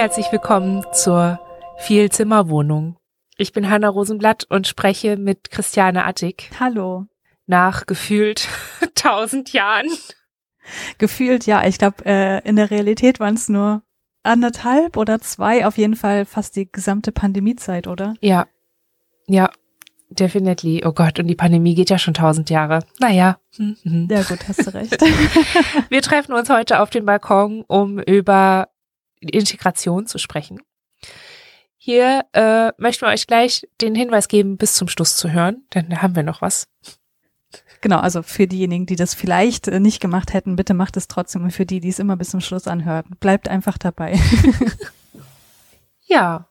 Herzlich willkommen zur Vielzimmerwohnung. Ich bin Hanna Rosenblatt und spreche mit Christiane Attig. Hallo. Nach gefühlt tausend Jahren. Gefühlt, ja. Ich glaube, äh, in der Realität waren es nur anderthalb oder zwei, auf jeden Fall fast die gesamte Pandemiezeit, oder? Ja. Ja, definitely. Oh Gott, und die Pandemie geht ja schon tausend Jahre. Naja. Mhm. Ja gut, hast du recht. Wir treffen uns heute auf dem Balkon, um über Integration zu sprechen. Hier äh, möchten wir euch gleich den Hinweis geben, bis zum Schluss zu hören, denn da haben wir noch was. Genau, also für diejenigen, die das vielleicht äh, nicht gemacht hätten, bitte macht es trotzdem. Und für die, die es immer bis zum Schluss anhören, bleibt einfach dabei. ja.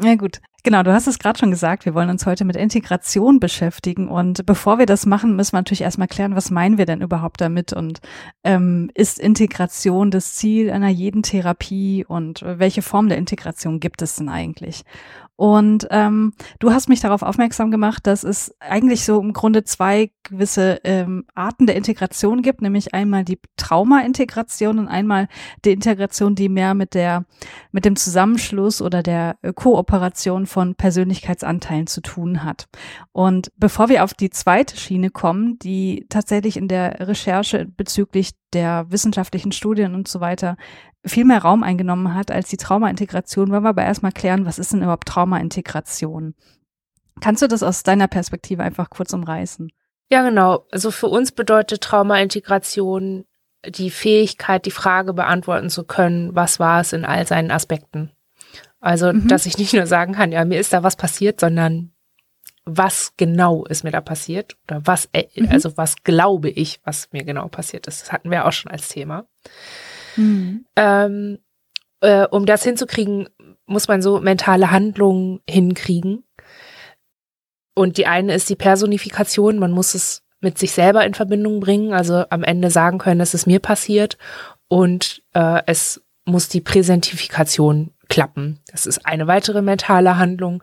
Ja gut, Genau, du hast es gerade schon gesagt, wir wollen uns heute mit Integration beschäftigen. Und bevor wir das machen, müssen wir natürlich erstmal klären, was meinen wir denn überhaupt damit? Und ähm, ist Integration das Ziel einer jeden Therapie und welche Form der Integration gibt es denn eigentlich? Und ähm, du hast mich darauf aufmerksam gemacht, dass es eigentlich so im Grunde zwei gewisse ähm, Arten der Integration gibt, nämlich einmal die Trauma-Integration und einmal die Integration, die mehr mit der mit dem Zusammenschluss oder der äh, Kooperation von Persönlichkeitsanteilen zu tun hat. Und bevor wir auf die zweite Schiene kommen, die tatsächlich in der Recherche bezüglich der wissenschaftlichen Studien und so weiter viel mehr Raum eingenommen hat als die Traumaintegration, wollen wir aber erstmal klären, was ist denn überhaupt Traumaintegration? Kannst du das aus deiner Perspektive einfach kurz umreißen? Ja, genau. Also für uns bedeutet Traumaintegration die Fähigkeit, die Frage beantworten zu können, was war es in all seinen Aspekten. Also, mhm. dass ich nicht nur sagen kann, ja, mir ist da was passiert, sondern was genau ist mir da passiert oder was, äh, mhm. also was glaube ich, was mir genau passiert ist. Das hatten wir auch schon als Thema. Mhm. Ähm, äh, um das hinzukriegen, muss man so mentale Handlungen hinkriegen. Und die eine ist die Personifikation. Man muss es mit sich selber in Verbindung bringen, also am Ende sagen können, es ist mir passiert. Und äh, es muss die Präsentifikation klappen. Das ist eine weitere mentale Handlung,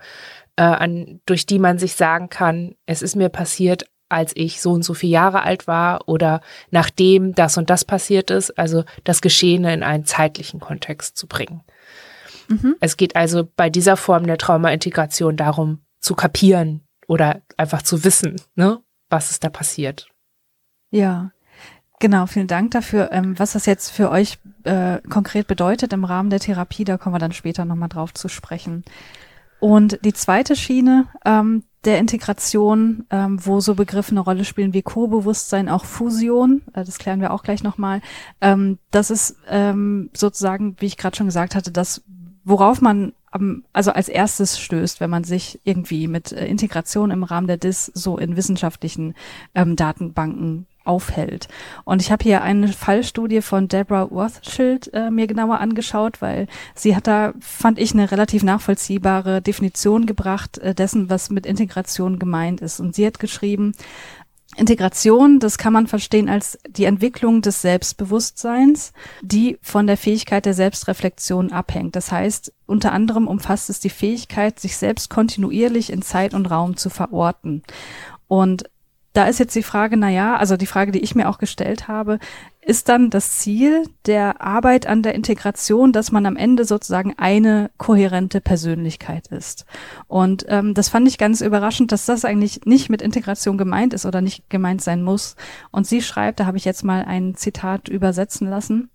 äh, an, durch die man sich sagen kann, es ist mir passiert, als ich so und so viele Jahre alt war oder nachdem das und das passiert ist, also das Geschehene in einen zeitlichen Kontext zu bringen. Mhm. Es geht also bei dieser Form der Traumaintegration darum, zu kapieren oder einfach zu wissen, ne, was ist da passiert. Ja, genau, vielen Dank dafür. Ähm, was das jetzt für euch äh, konkret bedeutet im Rahmen der Therapie, da kommen wir dann später nochmal drauf zu sprechen. Und die zweite Schiene, ähm, der Integration, ähm, wo so Begriffe eine Rolle spielen wie Co-Bewusstsein, auch Fusion, äh, das klären wir auch gleich nochmal. Ähm, das ist ähm, sozusagen, wie ich gerade schon gesagt hatte, das, worauf man also als erstes stößt, wenn man sich irgendwie mit äh, Integration im Rahmen der DIS so in wissenschaftlichen ähm, Datenbanken aufhält. Und ich habe hier eine Fallstudie von Deborah Rothschild äh, mir genauer angeschaut, weil sie hat da, fand ich, eine relativ nachvollziehbare Definition gebracht äh, dessen, was mit Integration gemeint ist. Und sie hat geschrieben, Integration, das kann man verstehen als die Entwicklung des Selbstbewusstseins, die von der Fähigkeit der Selbstreflexion abhängt. Das heißt, unter anderem umfasst es die Fähigkeit, sich selbst kontinuierlich in Zeit und Raum zu verorten. Und da ist jetzt die Frage, na ja, also die Frage, die ich mir auch gestellt habe, ist dann das Ziel der Arbeit an der Integration, dass man am Ende sozusagen eine kohärente Persönlichkeit ist. Und ähm, das fand ich ganz überraschend, dass das eigentlich nicht mit Integration gemeint ist oder nicht gemeint sein muss. Und sie schreibt, da habe ich jetzt mal ein Zitat übersetzen lassen.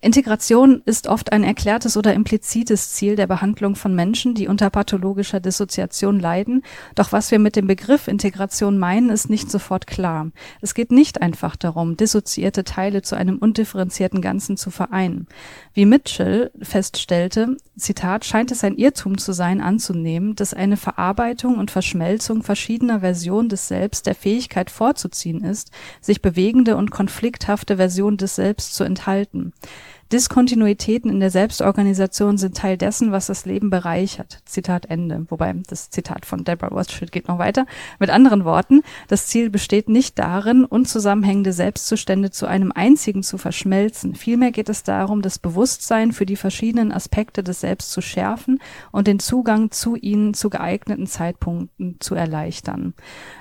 Integration ist oft ein erklärtes oder implizites Ziel der Behandlung von Menschen, die unter pathologischer Dissoziation leiden, doch was wir mit dem Begriff Integration meinen, ist nicht sofort klar. Es geht nicht einfach darum, dissoziierte Teile zu einem undifferenzierten Ganzen zu vereinen. Wie Mitchell feststellte, Zitat, scheint es ein Irrtum zu sein, anzunehmen, dass eine Verarbeitung und Verschmelzung verschiedener Versionen des Selbst der Fähigkeit vorzuziehen ist, sich bewegende und konflikthafte Versionen des Selbst zu enthalten. Diskontinuitäten in der Selbstorganisation sind Teil dessen, was das Leben bereichert. Zitat Ende. Wobei das Zitat von Deborah Rothschild geht noch weiter. Mit anderen Worten, das Ziel besteht nicht darin, unzusammenhängende Selbstzustände zu einem einzigen zu verschmelzen. Vielmehr geht es darum, das Bewusstsein für die verschiedenen Aspekte des Selbst zu schärfen und den Zugang zu ihnen zu geeigneten Zeitpunkten zu erleichtern.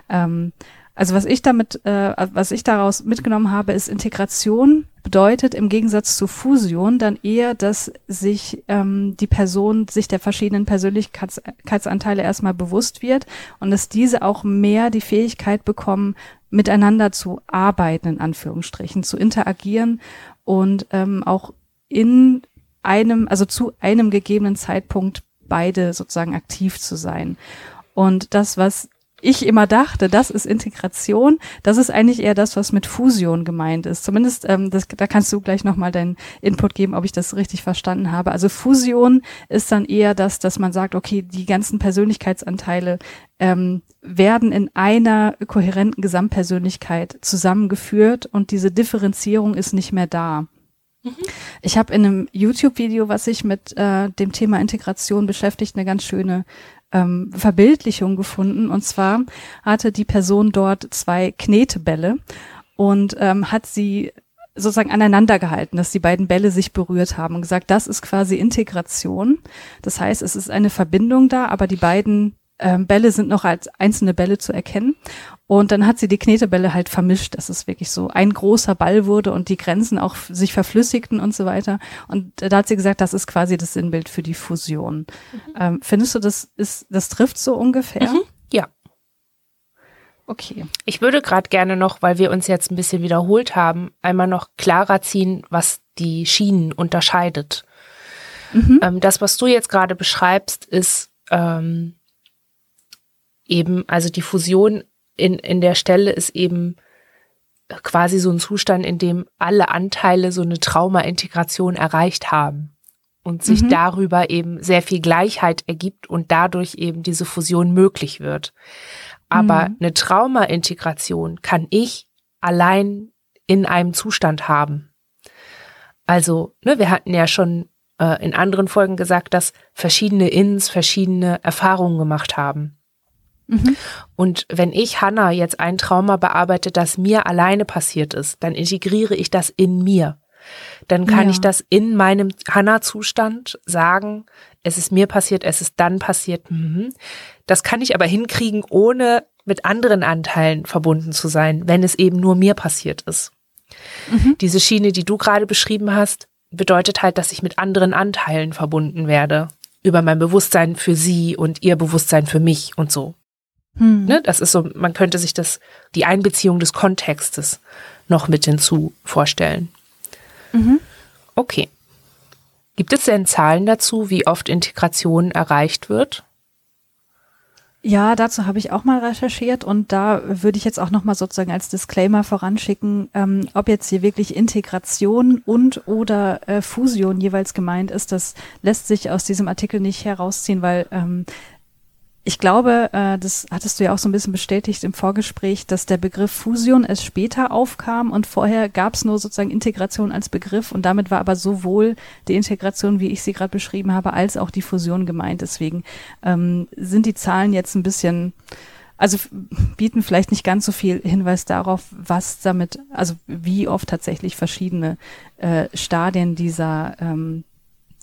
Ähm, also was ich damit, äh, was ich daraus mitgenommen habe, ist Integration bedeutet im Gegensatz zu Fusion dann eher, dass sich ähm, die Person sich der verschiedenen Persönlichkeitsanteile erstmal bewusst wird und dass diese auch mehr die Fähigkeit bekommen, miteinander zu arbeiten, in Anführungsstrichen, zu interagieren und ähm, auch in einem, also zu einem gegebenen Zeitpunkt beide sozusagen aktiv zu sein. Und das, was ich immer dachte, das ist Integration, das ist eigentlich eher das, was mit Fusion gemeint ist. Zumindest, ähm, das, da kannst du gleich nochmal deinen Input geben, ob ich das richtig verstanden habe. Also Fusion ist dann eher das, dass man sagt, okay, die ganzen Persönlichkeitsanteile ähm, werden in einer kohärenten Gesamtpersönlichkeit zusammengeführt und diese Differenzierung ist nicht mehr da. Mhm. Ich habe in einem YouTube-Video, was sich mit äh, dem Thema Integration beschäftigt, eine ganz schöne ähm, Verbildlichung gefunden. Und zwar hatte die Person dort zwei Knetebälle und ähm, hat sie sozusagen aneinander gehalten, dass die beiden Bälle sich berührt haben und gesagt, das ist quasi Integration. Das heißt, es ist eine Verbindung da, aber die beiden ähm, Bälle sind noch als einzelne Bälle zu erkennen. Und dann hat sie die Knetebälle halt vermischt, dass es wirklich so ein großer Ball wurde und die Grenzen auch sich verflüssigten und so weiter. Und da hat sie gesagt, das ist quasi das Sinnbild für die Fusion. Mhm. Ähm, findest du, das ist, das trifft so ungefähr? Mhm. Ja. Okay. Ich würde gerade gerne noch, weil wir uns jetzt ein bisschen wiederholt haben, einmal noch klarer ziehen, was die Schienen unterscheidet. Mhm. Ähm, das, was du jetzt gerade beschreibst, ist ähm, eben, also die Fusion in, in der Stelle ist eben quasi so ein Zustand, in dem alle Anteile so eine Trauma-Integration erreicht haben und sich mhm. darüber eben sehr viel Gleichheit ergibt und dadurch eben diese Fusion möglich wird. Aber mhm. eine Trauma-Integration kann ich allein in einem Zustand haben. Also, ne, wir hatten ja schon äh, in anderen Folgen gesagt, dass verschiedene Ins verschiedene Erfahrungen gemacht haben. Mhm. Und wenn ich, Hannah, jetzt ein Trauma bearbeite, das mir alleine passiert ist, dann integriere ich das in mir. Dann kann ja. ich das in meinem Hannah-Zustand sagen, es ist mir passiert, es ist dann passiert. Mhm. Das kann ich aber hinkriegen, ohne mit anderen Anteilen verbunden zu sein, wenn es eben nur mir passiert ist. Mhm. Diese Schiene, die du gerade beschrieben hast, bedeutet halt, dass ich mit anderen Anteilen verbunden werde. Über mein Bewusstsein für sie und ihr Bewusstsein für mich und so. Hm. Ne, das ist so, man könnte sich das, die Einbeziehung des Kontextes noch mit hinzu vorstellen. Mhm. Okay. Gibt es denn Zahlen dazu, wie oft Integration erreicht wird? Ja, dazu habe ich auch mal recherchiert und da würde ich jetzt auch nochmal sozusagen als Disclaimer voranschicken, ähm, ob jetzt hier wirklich Integration und oder äh, Fusion jeweils gemeint ist, das lässt sich aus diesem Artikel nicht herausziehen, weil ähm, ich glaube, äh, das hattest du ja auch so ein bisschen bestätigt im Vorgespräch, dass der Begriff Fusion erst später aufkam und vorher gab es nur sozusagen Integration als Begriff und damit war aber sowohl die Integration, wie ich sie gerade beschrieben habe, als auch die Fusion gemeint. Deswegen ähm, sind die Zahlen jetzt ein bisschen, also bieten vielleicht nicht ganz so viel Hinweis darauf, was damit, also wie oft tatsächlich verschiedene äh, Stadien dieser ähm,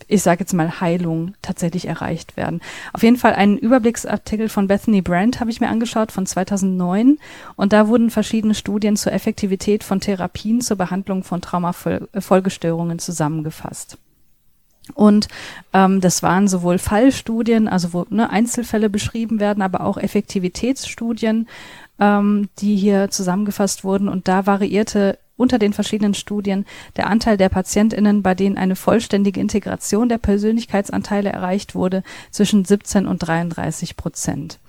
ich sage jetzt mal, Heilung tatsächlich erreicht werden. Auf jeden Fall einen Überblicksartikel von Bethany Brandt habe ich mir angeschaut von 2009 und da wurden verschiedene Studien zur Effektivität von Therapien zur Behandlung von Traumafolgestörungen zusammengefasst. Und ähm, das waren sowohl Fallstudien, also wo ne, Einzelfälle beschrieben werden, aber auch Effektivitätsstudien, ähm, die hier zusammengefasst wurden. Und da variierte unter den verschiedenen Studien der Anteil der PatientInnen, bei denen eine vollständige Integration der Persönlichkeitsanteile erreicht wurde, zwischen 17 und 33 Prozent.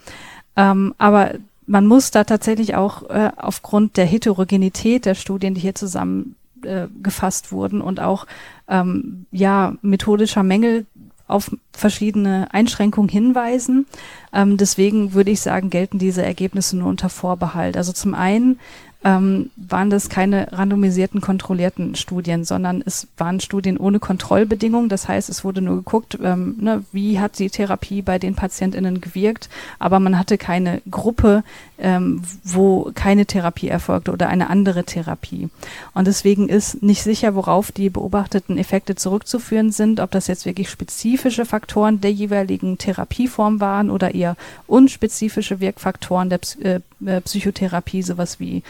Ähm, aber man muss da tatsächlich auch äh, aufgrund der Heterogenität der Studien, die hier zusammengefasst äh, wurden und auch ähm, ja methodischer Mängel auf verschiedene Einschränkungen hinweisen. Ähm, deswegen würde ich sagen, gelten diese Ergebnisse nur unter Vorbehalt. Also zum einen ähm, waren das keine randomisierten, kontrollierten Studien, sondern es waren Studien ohne Kontrollbedingungen. Das heißt, es wurde nur geguckt, ähm, ne, wie hat die Therapie bei den PatientInnen gewirkt, aber man hatte keine Gruppe, ähm, wo keine Therapie erfolgte oder eine andere Therapie. Und deswegen ist nicht sicher, worauf die beobachteten Effekte zurückzuführen sind, ob das jetzt wirklich spezifische Faktoren der jeweiligen Therapieform waren oder eher unspezifische Wirkfaktoren der äh, äh, Psychotherapie, sowas wie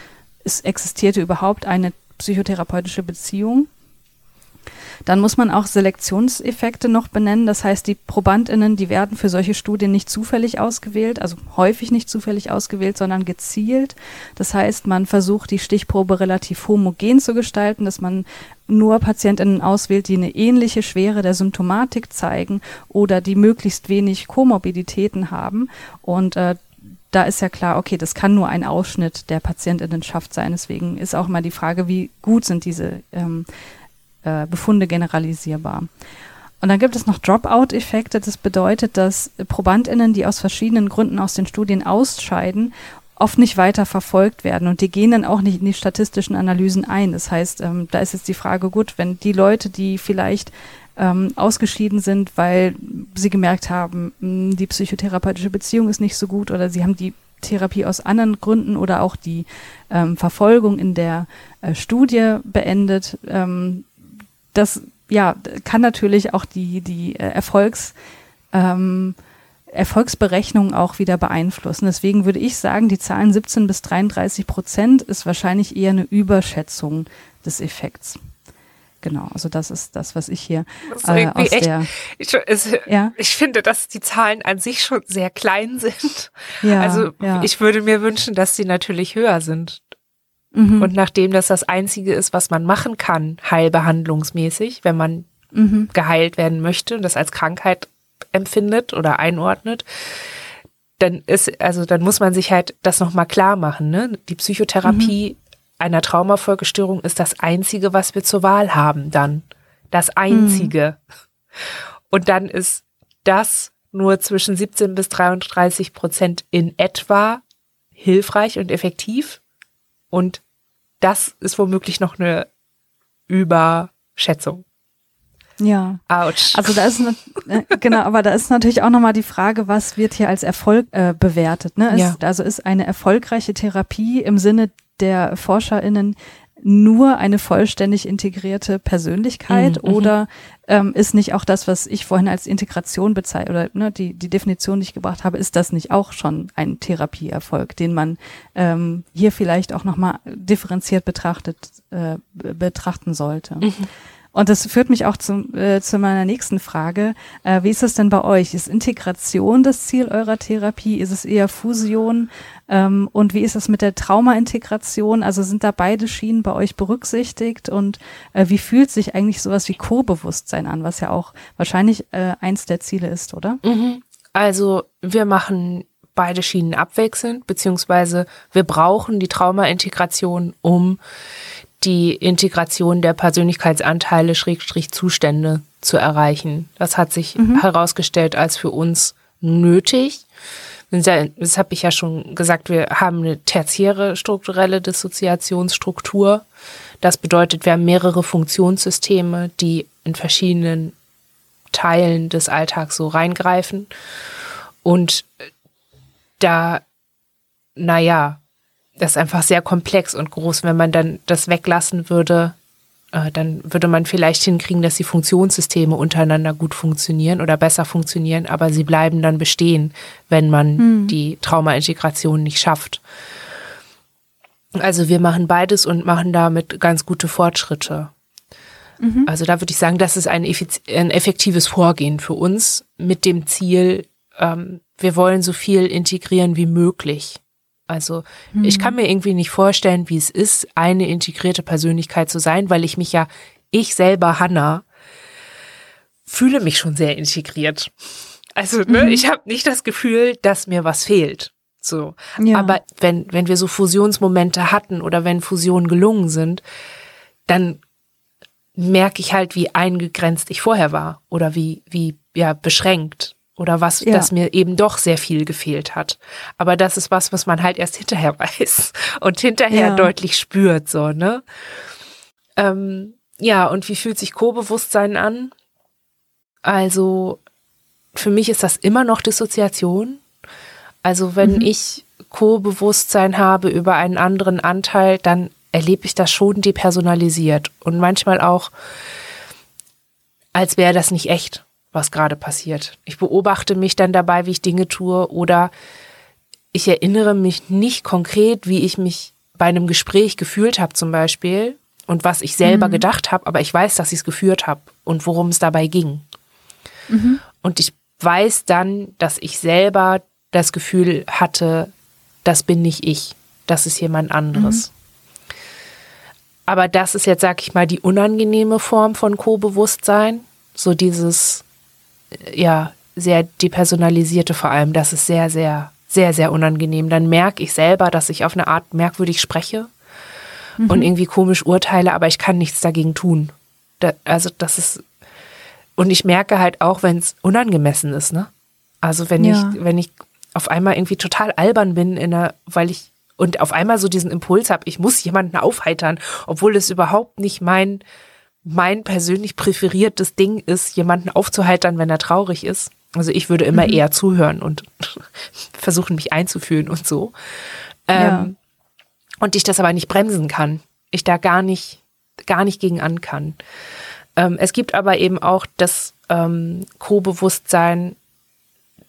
es existierte überhaupt eine psychotherapeutische Beziehung dann muss man auch Selektionseffekte noch benennen. Das heißt, die ProbandInnen, die werden für solche Studien nicht zufällig ausgewählt, also häufig nicht zufällig ausgewählt, sondern gezielt. Das heißt, man versucht, die Stichprobe relativ homogen zu gestalten, dass man nur PatientInnen auswählt, die eine ähnliche Schwere der Symptomatik zeigen oder die möglichst wenig Komorbiditäten haben. Und äh, da ist ja klar, okay, das kann nur ein Ausschnitt der PatientInnenschaft sein. Deswegen ist auch mal die Frage, wie gut sind diese ähm, äh, Befunde generalisierbar. Und dann gibt es noch Dropout-Effekte. Das bedeutet, dass ProbandInnen, die aus verschiedenen Gründen aus den Studien ausscheiden, oft nicht weiter verfolgt werden und die gehen dann auch nicht in die statistischen Analysen ein. Das heißt, ähm, da ist jetzt die Frage, gut, wenn die Leute, die vielleicht ähm, ausgeschieden sind, weil sie gemerkt haben, mh, hm, die psychotherapeutische Beziehung ist nicht so gut oder sie haben die Therapie aus anderen Gründen oder auch die ähm, Verfolgung in der äh, Studie beendet, ähm, das ja kann natürlich auch die, die äh, Erfolgs, ähm, Erfolgsberechnung auch wieder beeinflussen. Deswegen würde ich sagen, die Zahlen 17 bis 33 Prozent ist wahrscheinlich eher eine Überschätzung des Effekts. Genau, also das ist das, was ich hier äh, aus echt, der. Ich, es, ja? ich finde, dass die Zahlen an sich schon sehr klein sind. Ja, also ja. ich würde mir wünschen, dass sie natürlich höher sind. Mhm. Und nachdem das das Einzige ist, was man machen kann, heilbehandlungsmäßig, wenn man mhm. geheilt werden möchte und das als Krankheit empfindet oder einordnet, dann ist, also dann muss man sich halt das nochmal klar machen. Ne? Die Psychotherapie mhm. einer Traumafolgestörung ist das Einzige, was wir zur Wahl haben dann. Das Einzige. Mhm. Und dann ist das nur zwischen 17 bis 33 Prozent in etwa hilfreich und effektiv. Und das ist womöglich noch eine Überschätzung. Ja. Autsch. Also da ist ne, genau, aber da ist natürlich auch nochmal die Frage, was wird hier als Erfolg äh, bewertet. Ne? Ist, ja. Also ist eine erfolgreiche Therapie im Sinne der ForscherInnen nur eine vollständig integrierte Persönlichkeit mhm, mhm, oder ähm, ist nicht auch das, was ich vorhin als Integration bezeichne oder ne, die, die Definition, die ich gebracht habe, ist das nicht auch schon ein Therapieerfolg, den man ähm, hier vielleicht auch nochmal differenziert betrachtet, äh, betrachten sollte? Mhm. Und das führt mich auch zum, äh, zu meiner nächsten Frage. Äh, wie ist es denn bei euch? Ist Integration das Ziel eurer Therapie? Ist es eher Fusion? Ähm, und wie ist es mit der Trauma-Integration? Also sind da beide Schienen bei euch berücksichtigt? Und äh, wie fühlt sich eigentlich sowas wie Co-Bewusstsein an, was ja auch wahrscheinlich äh, eins der Ziele ist, oder? Mhm. Also wir machen beide Schienen abwechselnd, beziehungsweise wir brauchen die Trauma-Integration, um die Integration der Persönlichkeitsanteile Schrägstrich Zustände zu erreichen. Das hat sich mhm. herausgestellt als für uns nötig. Das habe ich ja schon gesagt, wir haben eine tertiäre strukturelle Dissoziationsstruktur. Das bedeutet, wir haben mehrere Funktionssysteme, die in verschiedenen Teilen des Alltags so reingreifen. Und da, naja, das ist einfach sehr komplex und groß. Wenn man dann das weglassen würde, äh, dann würde man vielleicht hinkriegen, dass die Funktionssysteme untereinander gut funktionieren oder besser funktionieren, aber sie bleiben dann bestehen, wenn man hm. die Traumaintegration nicht schafft. Also wir machen beides und machen damit ganz gute Fortschritte. Mhm. Also da würde ich sagen, das ist ein, ein, effektives Vorgehen für uns mit dem Ziel, ähm, wir wollen so viel integrieren wie möglich. Also mhm. ich kann mir irgendwie nicht vorstellen, wie es ist, eine integrierte Persönlichkeit zu sein, weil ich mich ja, ich selber, Hannah, fühle mich schon sehr integriert. Also ne, mhm. ich habe nicht das Gefühl, dass mir was fehlt. So. Ja. Aber wenn, wenn wir so Fusionsmomente hatten oder wenn Fusionen gelungen sind, dann merke ich halt, wie eingegrenzt ich vorher war oder wie, wie ja, beschränkt oder was, ja. das mir eben doch sehr viel gefehlt hat. Aber das ist was, was man halt erst hinterher weiß und hinterher ja. deutlich spürt, so, ne? Ähm, ja, und wie fühlt sich Co-Bewusstsein an? Also, für mich ist das immer noch Dissoziation. Also, wenn mhm. ich Co-Bewusstsein habe über einen anderen Anteil, dann erlebe ich das schon depersonalisiert und manchmal auch, als wäre das nicht echt, was gerade passiert. Ich beobachte mich dann dabei, wie ich Dinge tue oder ich erinnere mich nicht konkret, wie ich mich bei einem Gespräch gefühlt habe zum Beispiel und was ich selber mhm. gedacht habe, aber ich weiß, dass ich es geführt habe und worum es dabei ging. Mhm. Und ich weiß dann, dass ich selber das Gefühl hatte, das bin nicht ich, das ist jemand anderes. Mhm. Aber das ist jetzt, sag ich mal, die unangenehme Form von Co-Bewusstsein. So dieses, ja, sehr depersonalisierte vor allem. Das ist sehr, sehr, sehr, sehr unangenehm. Dann merke ich selber, dass ich auf eine Art merkwürdig spreche mhm. und irgendwie komisch urteile, aber ich kann nichts dagegen tun. Da, also das ist, und ich merke halt auch, wenn es unangemessen ist, ne? Also wenn ja. ich, wenn ich auf einmal irgendwie total albern bin, in der, weil ich und auf einmal so diesen Impuls habe, ich muss jemanden aufheitern, obwohl es überhaupt nicht mein, mein persönlich präferiertes Ding ist, jemanden aufzuheitern, wenn er traurig ist. Also ich würde immer mhm. eher zuhören und versuchen, mich einzufühlen und so. Ja. Ähm, und ich das aber nicht bremsen kann. Ich da gar nicht, gar nicht gegen an kann. Ähm, es gibt aber eben auch das ähm, Co-Bewusstsein,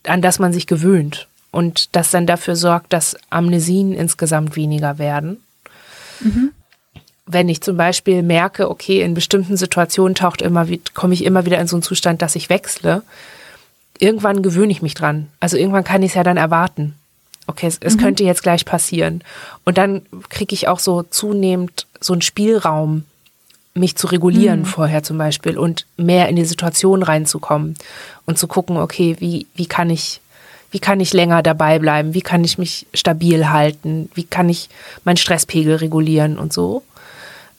an das man sich gewöhnt und das dann dafür sorgt, dass Amnesien insgesamt weniger werden. Mhm. Wenn ich zum Beispiel merke, okay, in bestimmten Situationen taucht immer, komme ich immer wieder in so einen Zustand, dass ich wechsle, irgendwann gewöhne ich mich dran. Also irgendwann kann ich es ja dann erwarten. Okay, es, es mhm. könnte jetzt gleich passieren. Und dann kriege ich auch so zunehmend so einen Spielraum, mich zu regulieren mhm. vorher zum Beispiel und mehr in die Situation reinzukommen und zu gucken, okay, wie, wie kann ich wie kann ich länger dabei bleiben, wie kann ich mich stabil halten, wie kann ich meinen Stresspegel regulieren und so.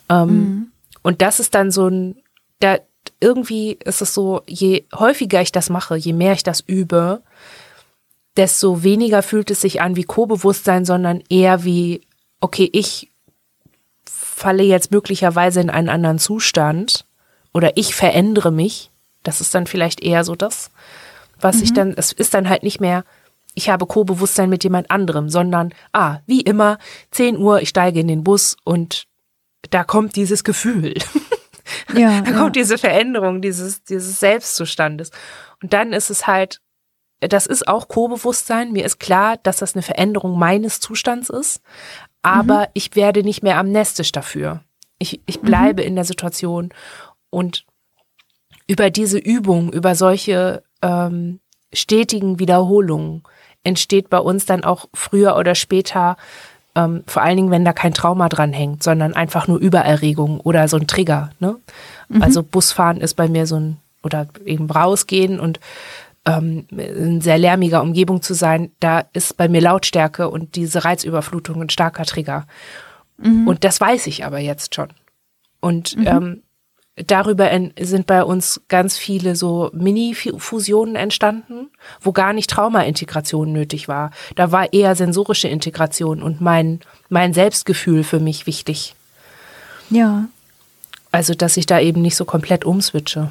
Ähm, mhm. Und das ist dann so ein, da irgendwie ist es so, je häufiger ich das mache, je mehr ich das übe, desto weniger fühlt es sich an wie Co-Bewusstsein, sondern eher wie, okay, ich falle jetzt möglicherweise in einen anderen Zustand oder ich verändere mich. Das ist dann vielleicht eher so das was mhm. ich dann, es ist dann halt nicht mehr, ich habe Co-Bewusstsein mit jemand anderem, sondern, ah, wie immer, 10 Uhr, ich steige in den Bus und da kommt dieses Gefühl. Ja, da ja. kommt diese Veränderung dieses, dieses Selbstzustandes. Und dann ist es halt, das ist auch Co-Bewusstsein. Mir ist klar, dass das eine Veränderung meines Zustands ist, aber mhm. ich werde nicht mehr amnestisch dafür. Ich, ich bleibe mhm. in der Situation und über diese Übung, über solche ähm, stetigen Wiederholungen entsteht bei uns dann auch früher oder später, ähm, vor allen Dingen, wenn da kein Trauma dran hängt, sondern einfach nur Übererregung oder so ein Trigger. Ne? Mhm. Also Busfahren ist bei mir so ein, oder eben rausgehen und ähm, in sehr lärmiger Umgebung zu sein, da ist bei mir Lautstärke und diese Reizüberflutung ein starker Trigger. Mhm. Und das weiß ich aber jetzt schon. Und mhm. ähm, Darüber sind bei uns ganz viele so Mini-Fusionen entstanden, wo gar nicht Trauma-Integration nötig war. Da war eher sensorische Integration und mein, mein Selbstgefühl für mich wichtig. Ja. Also, dass ich da eben nicht so komplett umswitche.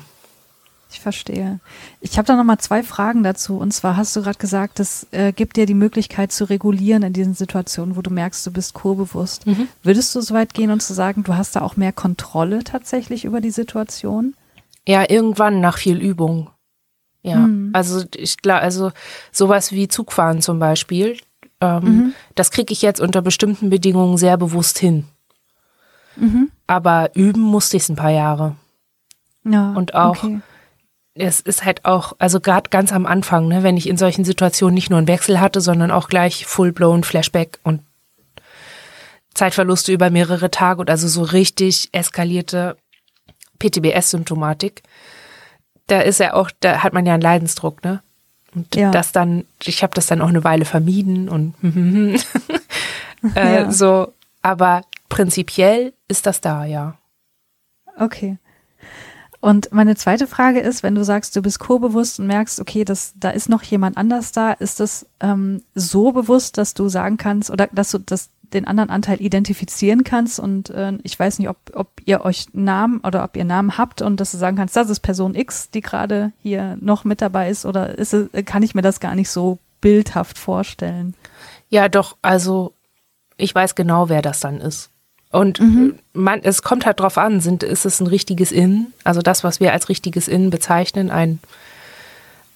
Ich verstehe. Ich habe da noch mal zwei Fragen dazu. Und zwar hast du gerade gesagt, es äh, gibt dir die Möglichkeit zu regulieren in diesen Situationen, wo du merkst, du bist kurbewusst. Mhm. Würdest du so weit gehen und zu sagen, du hast da auch mehr Kontrolle tatsächlich über die Situation? Ja, irgendwann nach viel Übung. Ja, mhm. also ich glaube, also sowas wie Zugfahren zum Beispiel, ähm, mhm. das kriege ich jetzt unter bestimmten Bedingungen sehr bewusst hin. Mhm. Aber üben musste ich es ein paar Jahre. Ja, und auch okay es ist halt auch, also gerade ganz am Anfang, ne, wenn ich in solchen Situationen nicht nur einen Wechsel hatte, sondern auch gleich full-blown Flashback und Zeitverluste über mehrere Tage und also so richtig eskalierte PTBS-Symptomatik. Da ist ja auch, da hat man ja einen Leidensdruck, ne? Und ja. das dann, ich habe das dann auch eine Weile vermieden und äh, ja. so, aber prinzipiell ist das da, ja. Okay. Und meine zweite Frage ist, wenn du sagst, du bist co-bewusst und merkst, okay, das, da ist noch jemand anders da, ist das ähm, so bewusst, dass du sagen kannst oder dass du das, den anderen Anteil identifizieren kannst und äh, ich weiß nicht, ob, ob ihr euch Namen oder ob ihr Namen habt und dass du sagen kannst, das ist Person X, die gerade hier noch mit dabei ist oder ist es, kann ich mir das gar nicht so bildhaft vorstellen? Ja, doch, also ich weiß genau, wer das dann ist. Und mhm. man, es kommt halt drauf an, sind, ist es ein richtiges Innen, also das, was wir als richtiges Innen bezeichnen, ein,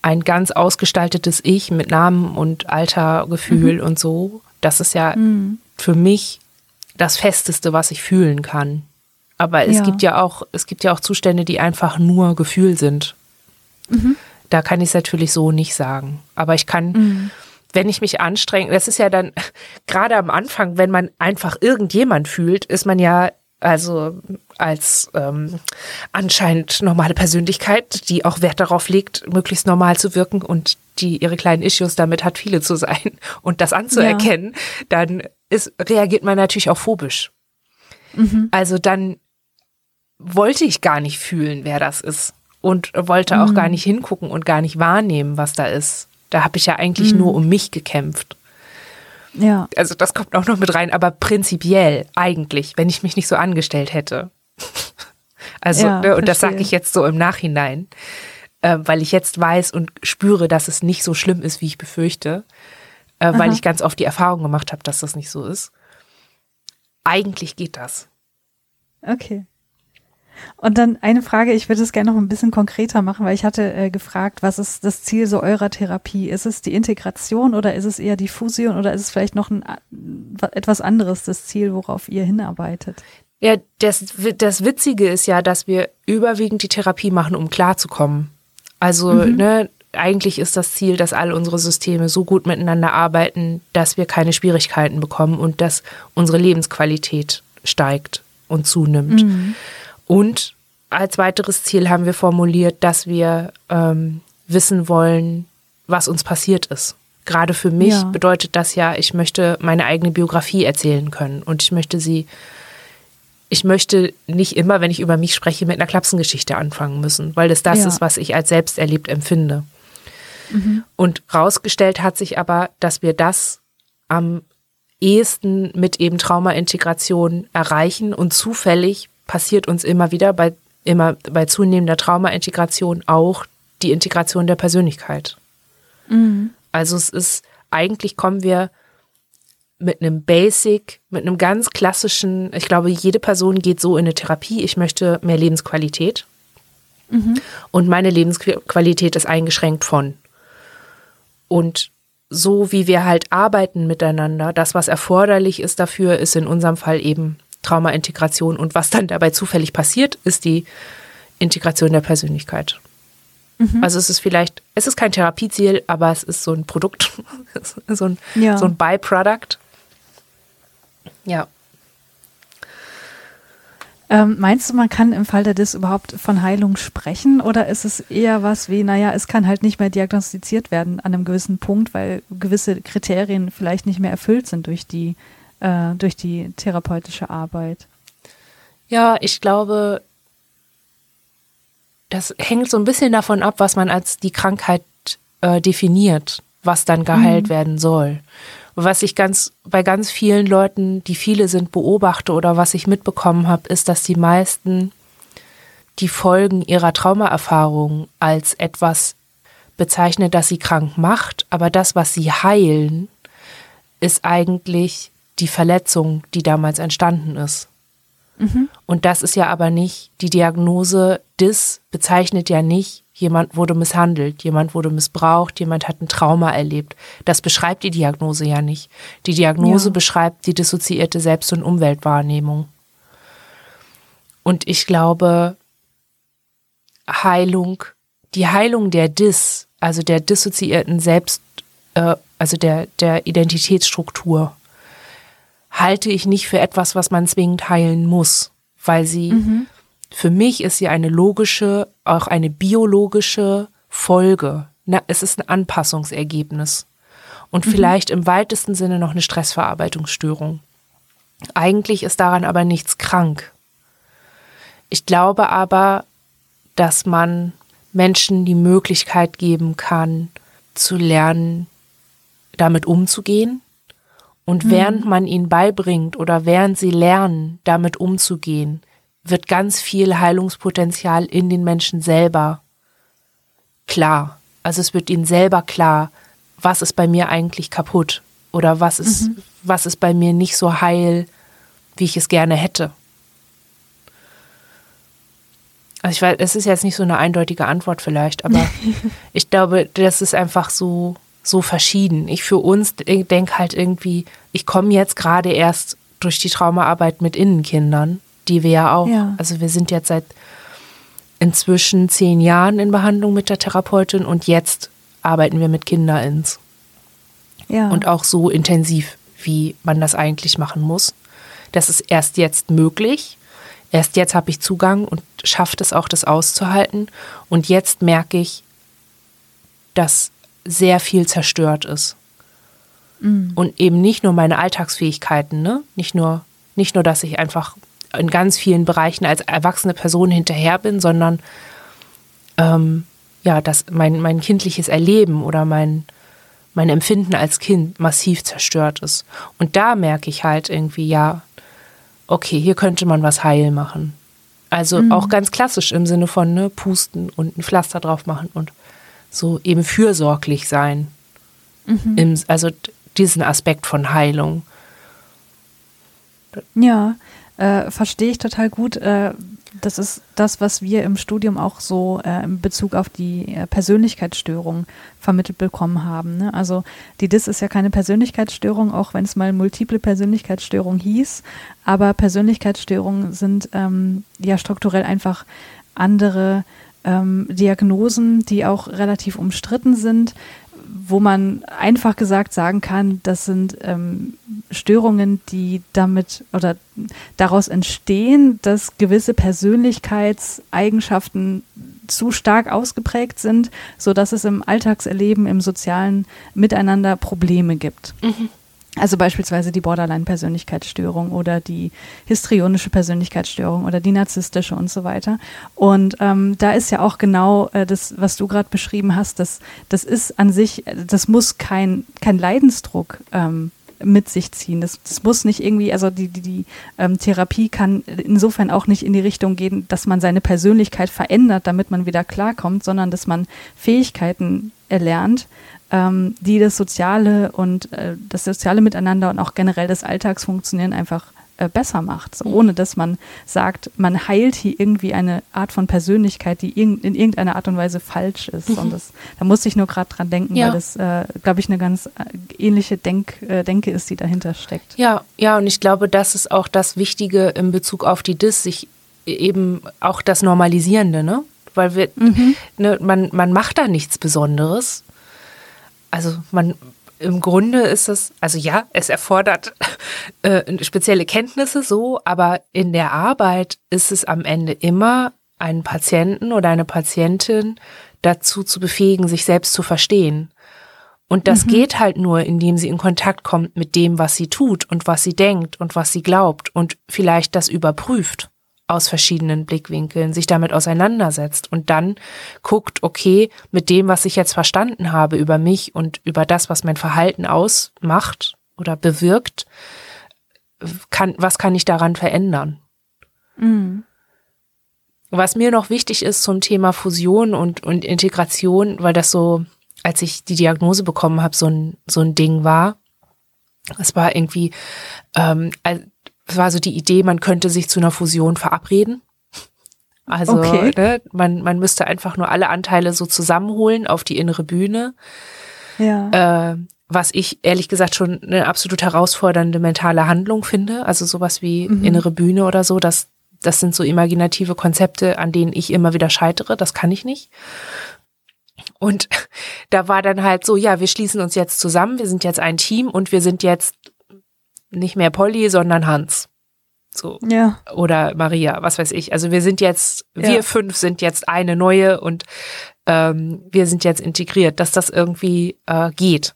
ein ganz ausgestaltetes Ich mit Namen und Alter, Gefühl mhm. und so. Das ist ja mhm. für mich das Festeste, was ich fühlen kann. Aber es ja. gibt ja auch, es gibt ja auch Zustände, die einfach nur Gefühl sind. Mhm. Da kann ich es natürlich so nicht sagen. Aber ich kann, mhm. Wenn ich mich anstrenge, das ist ja dann gerade am Anfang, wenn man einfach irgendjemand fühlt, ist man ja also als ähm, anscheinend normale Persönlichkeit, die auch Wert darauf legt, möglichst normal zu wirken und die ihre kleinen Issues damit hat, viele zu sein und das anzuerkennen, ja. dann ist, reagiert man natürlich auch phobisch. Mhm. Also dann wollte ich gar nicht fühlen, wer das ist und wollte auch mhm. gar nicht hingucken und gar nicht wahrnehmen, was da ist. Da habe ich ja eigentlich mhm. nur um mich gekämpft. Ja. Also das kommt auch noch mit rein, aber prinzipiell eigentlich, wenn ich mich nicht so angestellt hätte. also, ja, ne, und das sage ich jetzt so im Nachhinein, äh, weil ich jetzt weiß und spüre, dass es nicht so schlimm ist, wie ich befürchte, äh, weil ich ganz oft die Erfahrung gemacht habe, dass das nicht so ist. Eigentlich geht das. Okay. Und dann eine Frage, ich würde es gerne noch ein bisschen konkreter machen, weil ich hatte äh, gefragt, was ist das Ziel so eurer Therapie? Ist es die Integration oder ist es eher die Fusion oder ist es vielleicht noch ein, etwas anderes, das Ziel, worauf ihr hinarbeitet? Ja, das, das Witzige ist ja, dass wir überwiegend die Therapie machen, um klarzukommen. Also, mhm. ne, eigentlich ist das Ziel, dass all unsere Systeme so gut miteinander arbeiten, dass wir keine Schwierigkeiten bekommen und dass unsere Lebensqualität steigt und zunimmt. Mhm. Und als weiteres Ziel haben wir formuliert, dass wir ähm, wissen wollen, was uns passiert ist. Gerade für mich ja. bedeutet das ja, ich möchte meine eigene Biografie erzählen können und ich möchte sie, ich möchte nicht immer, wenn ich über mich spreche, mit einer Klapsengeschichte anfangen müssen, weil das das ja. ist, was ich als selbst erlebt empfinde. Mhm. Und rausgestellt hat sich aber, dass wir das am ehesten mit eben Traumaintegration erreichen und zufällig passiert uns immer wieder bei immer bei zunehmender Traumaintegration auch die Integration der Persönlichkeit. Mhm. Also es ist, eigentlich kommen wir mit einem Basic, mit einem ganz klassischen, ich glaube, jede Person geht so in eine Therapie, ich möchte mehr Lebensqualität. Mhm. Und meine Lebensqualität ist eingeschränkt von. Und so wie wir halt arbeiten miteinander, das, was erforderlich ist dafür, ist in unserem Fall eben Traumaintegration. Und was dann dabei zufällig passiert, ist die Integration der Persönlichkeit. Mhm. Also es ist vielleicht, es ist kein Therapieziel, aber es ist so ein Produkt, so ein, ja. so ein Byproduct. Ja. Ähm, meinst du, man kann im Fall der DIS überhaupt von Heilung sprechen oder ist es eher was wie, naja, es kann halt nicht mehr diagnostiziert werden an einem gewissen Punkt, weil gewisse Kriterien vielleicht nicht mehr erfüllt sind durch die äh, durch die therapeutische Arbeit? Ja, ich glaube, das hängt so ein bisschen davon ab, was man als die Krankheit äh, definiert, was dann geheilt mhm. werden soll. Was ich ganz bei ganz vielen Leuten, die viele sind, beobachte oder was ich mitbekommen habe, ist, dass die meisten die Folgen ihrer Traumaerfahrung als etwas bezeichnen, das sie krank macht, aber das, was sie heilen, ist eigentlich die Verletzung, die damals entstanden ist. Mhm. Und das ist ja aber nicht, die Diagnose DIS bezeichnet ja nicht, jemand wurde misshandelt, jemand wurde missbraucht, jemand hat ein Trauma erlebt. Das beschreibt die Diagnose ja nicht. Die Diagnose ja. beschreibt die dissoziierte Selbst- und Umweltwahrnehmung. Und ich glaube, Heilung, die Heilung der DIS, also der dissoziierten Selbst, äh, also der, der Identitätsstruktur, halte ich nicht für etwas, was man zwingend heilen muss, weil sie, mhm. für mich ist sie eine logische, auch eine biologische Folge. Na, es ist ein Anpassungsergebnis und mhm. vielleicht im weitesten Sinne noch eine Stressverarbeitungsstörung. Eigentlich ist daran aber nichts krank. Ich glaube aber, dass man Menschen die Möglichkeit geben kann, zu lernen, damit umzugehen, und mhm. während man ihnen beibringt oder während sie lernen, damit umzugehen, wird ganz viel Heilungspotenzial in den Menschen selber klar. Also es wird ihnen selber klar, was ist bei mir eigentlich kaputt? Oder was ist, mhm. was ist bei mir nicht so heil, wie ich es gerne hätte? Also ich weiß, es ist jetzt nicht so eine eindeutige Antwort vielleicht, aber ich glaube, das ist einfach so, so verschieden. Ich für uns denke halt irgendwie, ich komme jetzt gerade erst durch die Traumaarbeit mit Innenkindern, die wir ja auch, ja. also wir sind jetzt seit inzwischen zehn Jahren in Behandlung mit der Therapeutin und jetzt arbeiten wir mit Kinderins. Ja. Und auch so intensiv, wie man das eigentlich machen muss. Das ist erst jetzt möglich. Erst jetzt habe ich Zugang und schafft es auch, das auszuhalten. Und jetzt merke ich, dass sehr viel zerstört ist. Mhm. Und eben nicht nur meine Alltagsfähigkeiten, ne? Nicht nur, nicht nur, dass ich einfach in ganz vielen Bereichen als erwachsene Person hinterher bin, sondern ähm, ja, dass mein, mein kindliches Erleben oder mein, mein Empfinden als Kind massiv zerstört ist. Und da merke ich halt irgendwie, ja, okay, hier könnte man was heil machen. Also mhm. auch ganz klassisch im Sinne von ne, pusten und ein Pflaster drauf machen und so eben fürsorglich sein. Mhm. Im, also diesen Aspekt von Heilung. Ja, äh, verstehe ich total gut. Äh, das ist das, was wir im Studium auch so äh, in Bezug auf die äh, Persönlichkeitsstörung vermittelt bekommen haben. Ne? Also die DIS ist ja keine Persönlichkeitsstörung, auch wenn es mal multiple Persönlichkeitsstörung hieß. Aber Persönlichkeitsstörungen sind ähm, ja strukturell einfach andere ähm, Diagnosen, die auch relativ umstritten sind, wo man einfach gesagt sagen kann, das sind ähm, Störungen, die damit oder daraus entstehen, dass gewisse Persönlichkeitseigenschaften zu stark ausgeprägt sind, so dass es im Alltagserleben, im sozialen Miteinander Probleme gibt. Mhm. Also beispielsweise die Borderline-Persönlichkeitsstörung oder die histrionische Persönlichkeitsstörung oder die narzisstische und so weiter. Und ähm, da ist ja auch genau äh, das, was du gerade beschrieben hast, das, das ist an sich, das muss kein, kein Leidensdruck ähm, mit sich ziehen. Das, das muss nicht irgendwie, also die, die, die ähm, Therapie kann insofern auch nicht in die Richtung gehen, dass man seine Persönlichkeit verändert, damit man wieder klarkommt, sondern dass man Fähigkeiten erlernt, ähm, die das soziale und äh, das soziale Miteinander und auch generell das Alltagsfunktionieren einfach äh, besser macht, so, ohne dass man sagt, man heilt hier irgendwie eine Art von Persönlichkeit, die in, in irgendeiner Art und Weise falsch ist. Mhm. Und das, da muss ich nur gerade dran denken, ja. weil das, äh, glaube ich, eine ganz äh, ähnliche Denk, äh, Denke ist, die dahinter steckt. Ja, ja, und ich glaube, das ist auch das Wichtige in Bezug auf die DIS, sich eben auch das Normalisierende, ne? Weil wir, mhm. ne, man, man macht da nichts Besonderes also man im Grunde ist es, also ja, es erfordert äh, spezielle Kenntnisse so, aber in der Arbeit ist es am Ende immer einen Patienten oder eine Patientin dazu zu befähigen, sich selbst zu verstehen. Und das mhm. geht halt nur, indem sie in Kontakt kommt mit dem, was sie tut und was sie denkt und was sie glaubt und vielleicht das überprüft aus verschiedenen Blickwinkeln, sich damit auseinandersetzt und dann guckt, okay, mit dem, was ich jetzt verstanden habe über mich und über das, was mein Verhalten ausmacht oder bewirkt, kann, was kann ich daran verändern? Mhm. Was mir noch wichtig ist zum Thema Fusion und, und Integration, weil das so, als ich die Diagnose bekommen habe, so ein, so ein Ding war. Es war irgendwie, ähm, es war so die Idee, man könnte sich zu einer Fusion verabreden. Also okay. ne, man, man müsste einfach nur alle Anteile so zusammenholen auf die innere Bühne. Ja. Äh, was ich ehrlich gesagt schon eine absolut herausfordernde mentale Handlung finde. Also sowas wie mhm. innere Bühne oder so, das, das sind so imaginative Konzepte, an denen ich immer wieder scheitere. Das kann ich nicht. Und da war dann halt so, ja, wir schließen uns jetzt zusammen, wir sind jetzt ein Team und wir sind jetzt nicht mehr Polly, sondern Hans. So. Ja. Oder Maria, was weiß ich. Also wir sind jetzt, ja. wir fünf sind jetzt eine neue und ähm, wir sind jetzt integriert, dass das irgendwie äh, geht.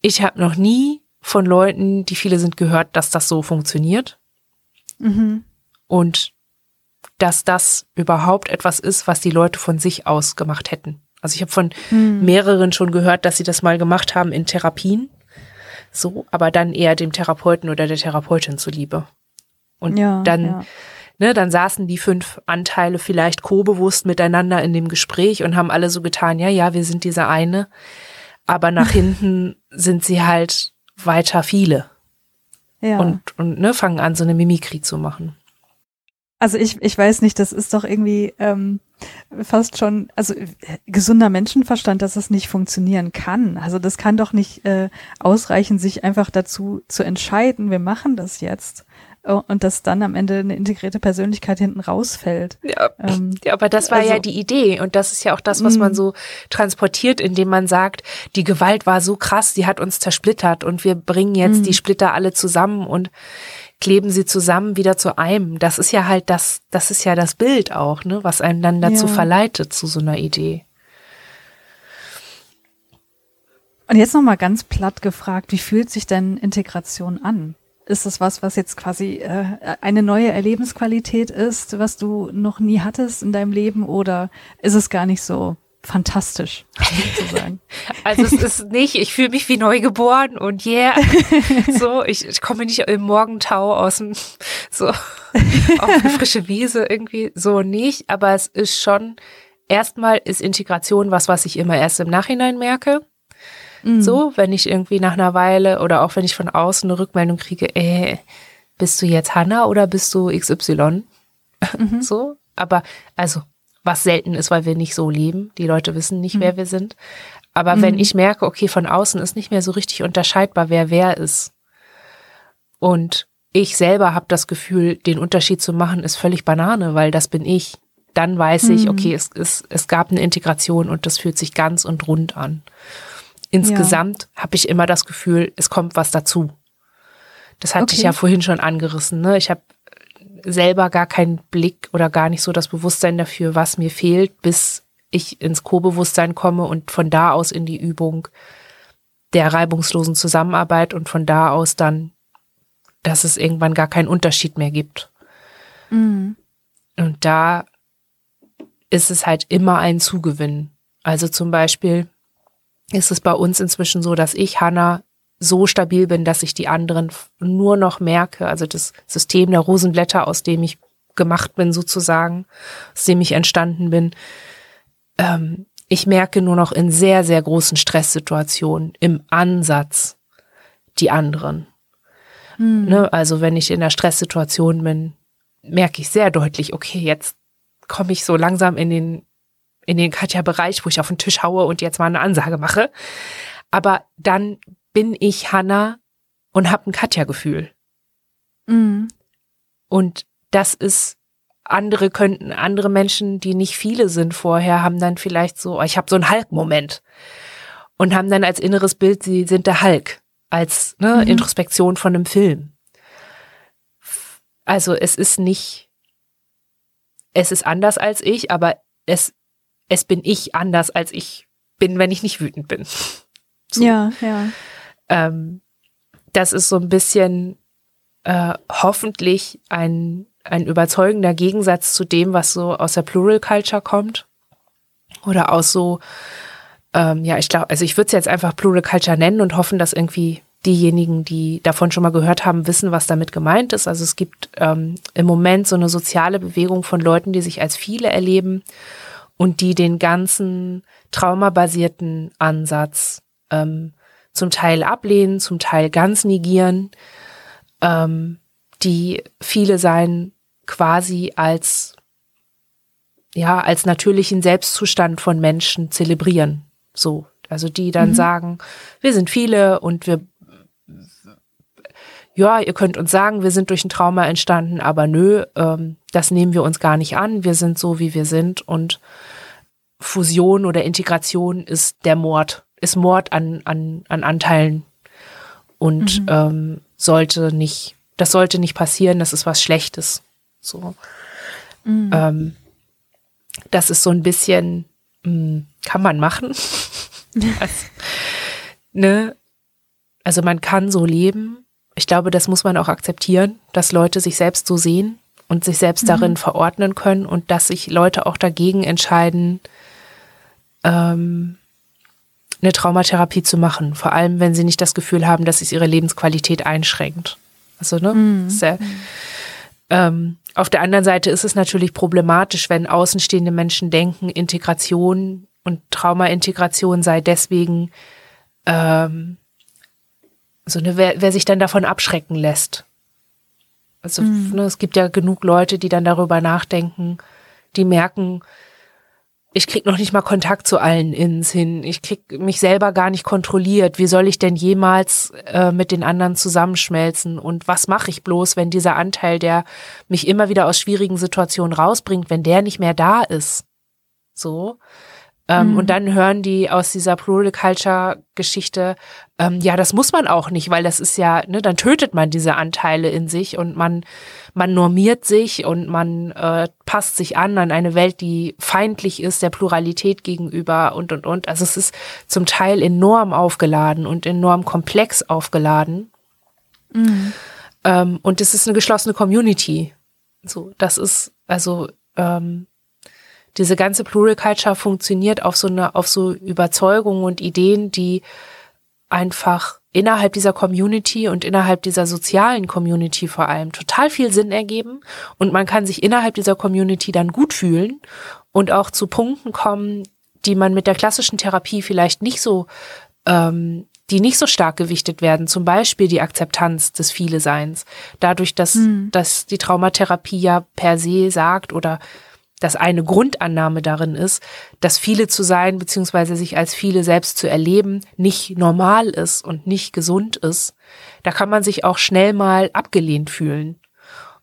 Ich habe noch nie von Leuten, die viele sind, gehört, dass das so funktioniert. Mhm. Und dass das überhaupt etwas ist, was die Leute von sich aus gemacht hätten. Also ich habe von mhm. mehreren schon gehört, dass sie das mal gemacht haben in Therapien so, aber dann eher dem Therapeuten oder der Therapeutin zuliebe. Und ja, dann, ja. ne, dann saßen die fünf Anteile vielleicht co-bewusst miteinander in dem Gespräch und haben alle so getan, ja, ja, wir sind dieser eine. Aber nach hinten sind sie halt weiter viele. Ja. Und, und ne, fangen an, so eine Mimikrie zu machen. Also ich, ich weiß nicht, das ist doch irgendwie ähm, fast schon, also äh, gesunder Menschenverstand, dass es nicht funktionieren kann. Also das kann doch nicht äh, ausreichen, sich einfach dazu zu entscheiden, wir machen das jetzt oh, und dass dann am Ende eine integrierte Persönlichkeit hinten rausfällt. Ja, ähm, ja aber das war also, ja die Idee und das ist ja auch das, was man mm. so transportiert, indem man sagt, die Gewalt war so krass, die hat uns zersplittert und wir bringen jetzt die mm. Splitter alle zusammen und kleben sie zusammen wieder zu einem. Das ist ja halt das, das ist ja das Bild auch, ne, was einen dann dazu ja. verleitet zu so einer Idee. Und jetzt noch mal ganz platt gefragt, wie fühlt sich denn Integration an? Ist das was, was jetzt quasi äh, eine neue Erlebensqualität ist, was du noch nie hattest in deinem Leben, oder ist es gar nicht so fantastisch, sozusagen. Also es ist nicht, ich fühle mich wie neugeboren und yeah, so, ich, ich komme nicht im Morgentau aus dem, so, auf eine frische Wiese irgendwie, so nicht, aber es ist schon, erstmal ist Integration was, was ich immer erst im Nachhinein merke. Mhm. So, wenn ich irgendwie nach einer Weile oder auch wenn ich von außen eine Rückmeldung kriege, äh, bist du jetzt Hanna oder bist du XY? Mhm. So, aber also was selten ist, weil wir nicht so leben. Die Leute wissen nicht, mhm. wer wir sind. Aber mhm. wenn ich merke, okay, von außen ist nicht mehr so richtig unterscheidbar, wer wer ist. Und ich selber habe das Gefühl, den Unterschied zu machen, ist völlig Banane, weil das bin ich. Dann weiß mhm. ich, okay, es, es, es gab eine Integration und das fühlt sich ganz und rund an. Insgesamt ja. habe ich immer das Gefühl, es kommt was dazu. Das hatte okay. ich ja vorhin schon angerissen. Ne? Ich habe selber gar keinen Blick oder gar nicht so das Bewusstsein dafür, was mir fehlt, bis ich ins Co-Bewusstsein komme und von da aus in die Übung der reibungslosen Zusammenarbeit und von da aus dann, dass es irgendwann gar keinen Unterschied mehr gibt. Mhm. Und da ist es halt immer ein Zugewinn. Also zum Beispiel ist es bei uns inzwischen so, dass ich Hanna so stabil bin, dass ich die anderen nur noch merke. Also das System der Rosenblätter, aus dem ich gemacht bin sozusagen, aus dem ich entstanden bin. Ähm, ich merke nur noch in sehr, sehr großen Stresssituationen im Ansatz die anderen. Hm. Ne? Also wenn ich in der Stresssituation bin, merke ich sehr deutlich, okay, jetzt komme ich so langsam in den in den Katja-Bereich, wo ich auf den Tisch haue und jetzt mal eine Ansage mache. Aber dann bin ich Hanna und habe ein Katja-Gefühl. Mhm. Und das ist, andere könnten, andere Menschen, die nicht viele sind vorher, haben dann vielleicht so, ich habe so einen Hulk-Moment und haben dann als inneres Bild, sie sind der Hulk, als ne, mhm. Introspektion von einem Film. Also es ist nicht, es ist anders als ich, aber es, es bin ich anders als ich bin, wenn ich nicht wütend bin. So. Ja, ja. Ähm, das ist so ein bisschen äh, hoffentlich ein, ein überzeugender Gegensatz zu dem, was so aus der Plural Culture kommt. Oder aus so, ähm, ja, ich glaube, also ich würde es jetzt einfach Plural Culture nennen und hoffen, dass irgendwie diejenigen, die davon schon mal gehört haben, wissen, was damit gemeint ist. Also es gibt ähm, im Moment so eine soziale Bewegung von Leuten, die sich als viele erleben und die den ganzen traumabasierten Ansatz ähm, zum Teil ablehnen, zum Teil ganz negieren, ähm, die viele sein quasi als ja als natürlichen Selbstzustand von Menschen zelebrieren. So, also die dann mhm. sagen, wir sind viele und wir ja, ihr könnt uns sagen, wir sind durch ein Trauma entstanden, aber nö, ähm, das nehmen wir uns gar nicht an. Wir sind so, wie wir sind und Fusion oder Integration ist der Mord ist Mord an, an, an Anteilen und mhm. ähm, sollte nicht, das sollte nicht passieren, das ist was Schlechtes. So. Mhm. Ähm, das ist so ein bisschen, mh, hm, kann man machen. also, ne? also man kann so leben. Ich glaube, das muss man auch akzeptieren, dass Leute sich selbst so sehen und sich selbst mhm. darin verordnen können und dass sich Leute auch dagegen entscheiden, ähm, eine Traumatherapie zu machen, vor allem wenn sie nicht das Gefühl haben, dass es ihre Lebensqualität einschränkt. Also, ne? Mhm. Sehr, ähm, auf der anderen Seite ist es natürlich problematisch, wenn außenstehende Menschen denken, Integration und Traumaintegration sei deswegen ähm, So, ne, wer, wer sich dann davon abschrecken lässt. Also mhm. ne, es gibt ja genug Leute, die dann darüber nachdenken, die merken, ich krieg noch nicht mal Kontakt zu allen Ins hin. Ich krieg mich selber gar nicht kontrolliert. Wie soll ich denn jemals äh, mit den anderen zusammenschmelzen? Und was mache ich bloß, wenn dieser Anteil, der mich immer wieder aus schwierigen Situationen rausbringt, wenn der nicht mehr da ist? So. Ähm, mhm. Und dann hören die aus dieser Plural Culture Geschichte, ähm, ja, das muss man auch nicht, weil das ist ja, ne, dann tötet man diese Anteile in sich und man, man normiert sich und man äh, passt sich an an eine Welt, die feindlich ist, der Pluralität gegenüber und, und, und. Also es ist zum Teil enorm aufgeladen und enorm komplex aufgeladen. Mhm. Ähm, und es ist eine geschlossene Community. So, das ist, also, ähm, diese ganze Plural Culture funktioniert auf so eine, auf so Überzeugungen und Ideen, die einfach innerhalb dieser Community und innerhalb dieser sozialen Community vor allem total viel Sinn ergeben und man kann sich innerhalb dieser Community dann gut fühlen und auch zu Punkten kommen, die man mit der klassischen Therapie vielleicht nicht so, ähm, die nicht so stark gewichtet werden, zum Beispiel die Akzeptanz des Viele-Seins. Dadurch, dass, hm. dass die Traumatherapie ja per se sagt oder dass eine Grundannahme darin ist, dass viele zu sein beziehungsweise sich als viele selbst zu erleben nicht normal ist und nicht gesund ist, da kann man sich auch schnell mal abgelehnt fühlen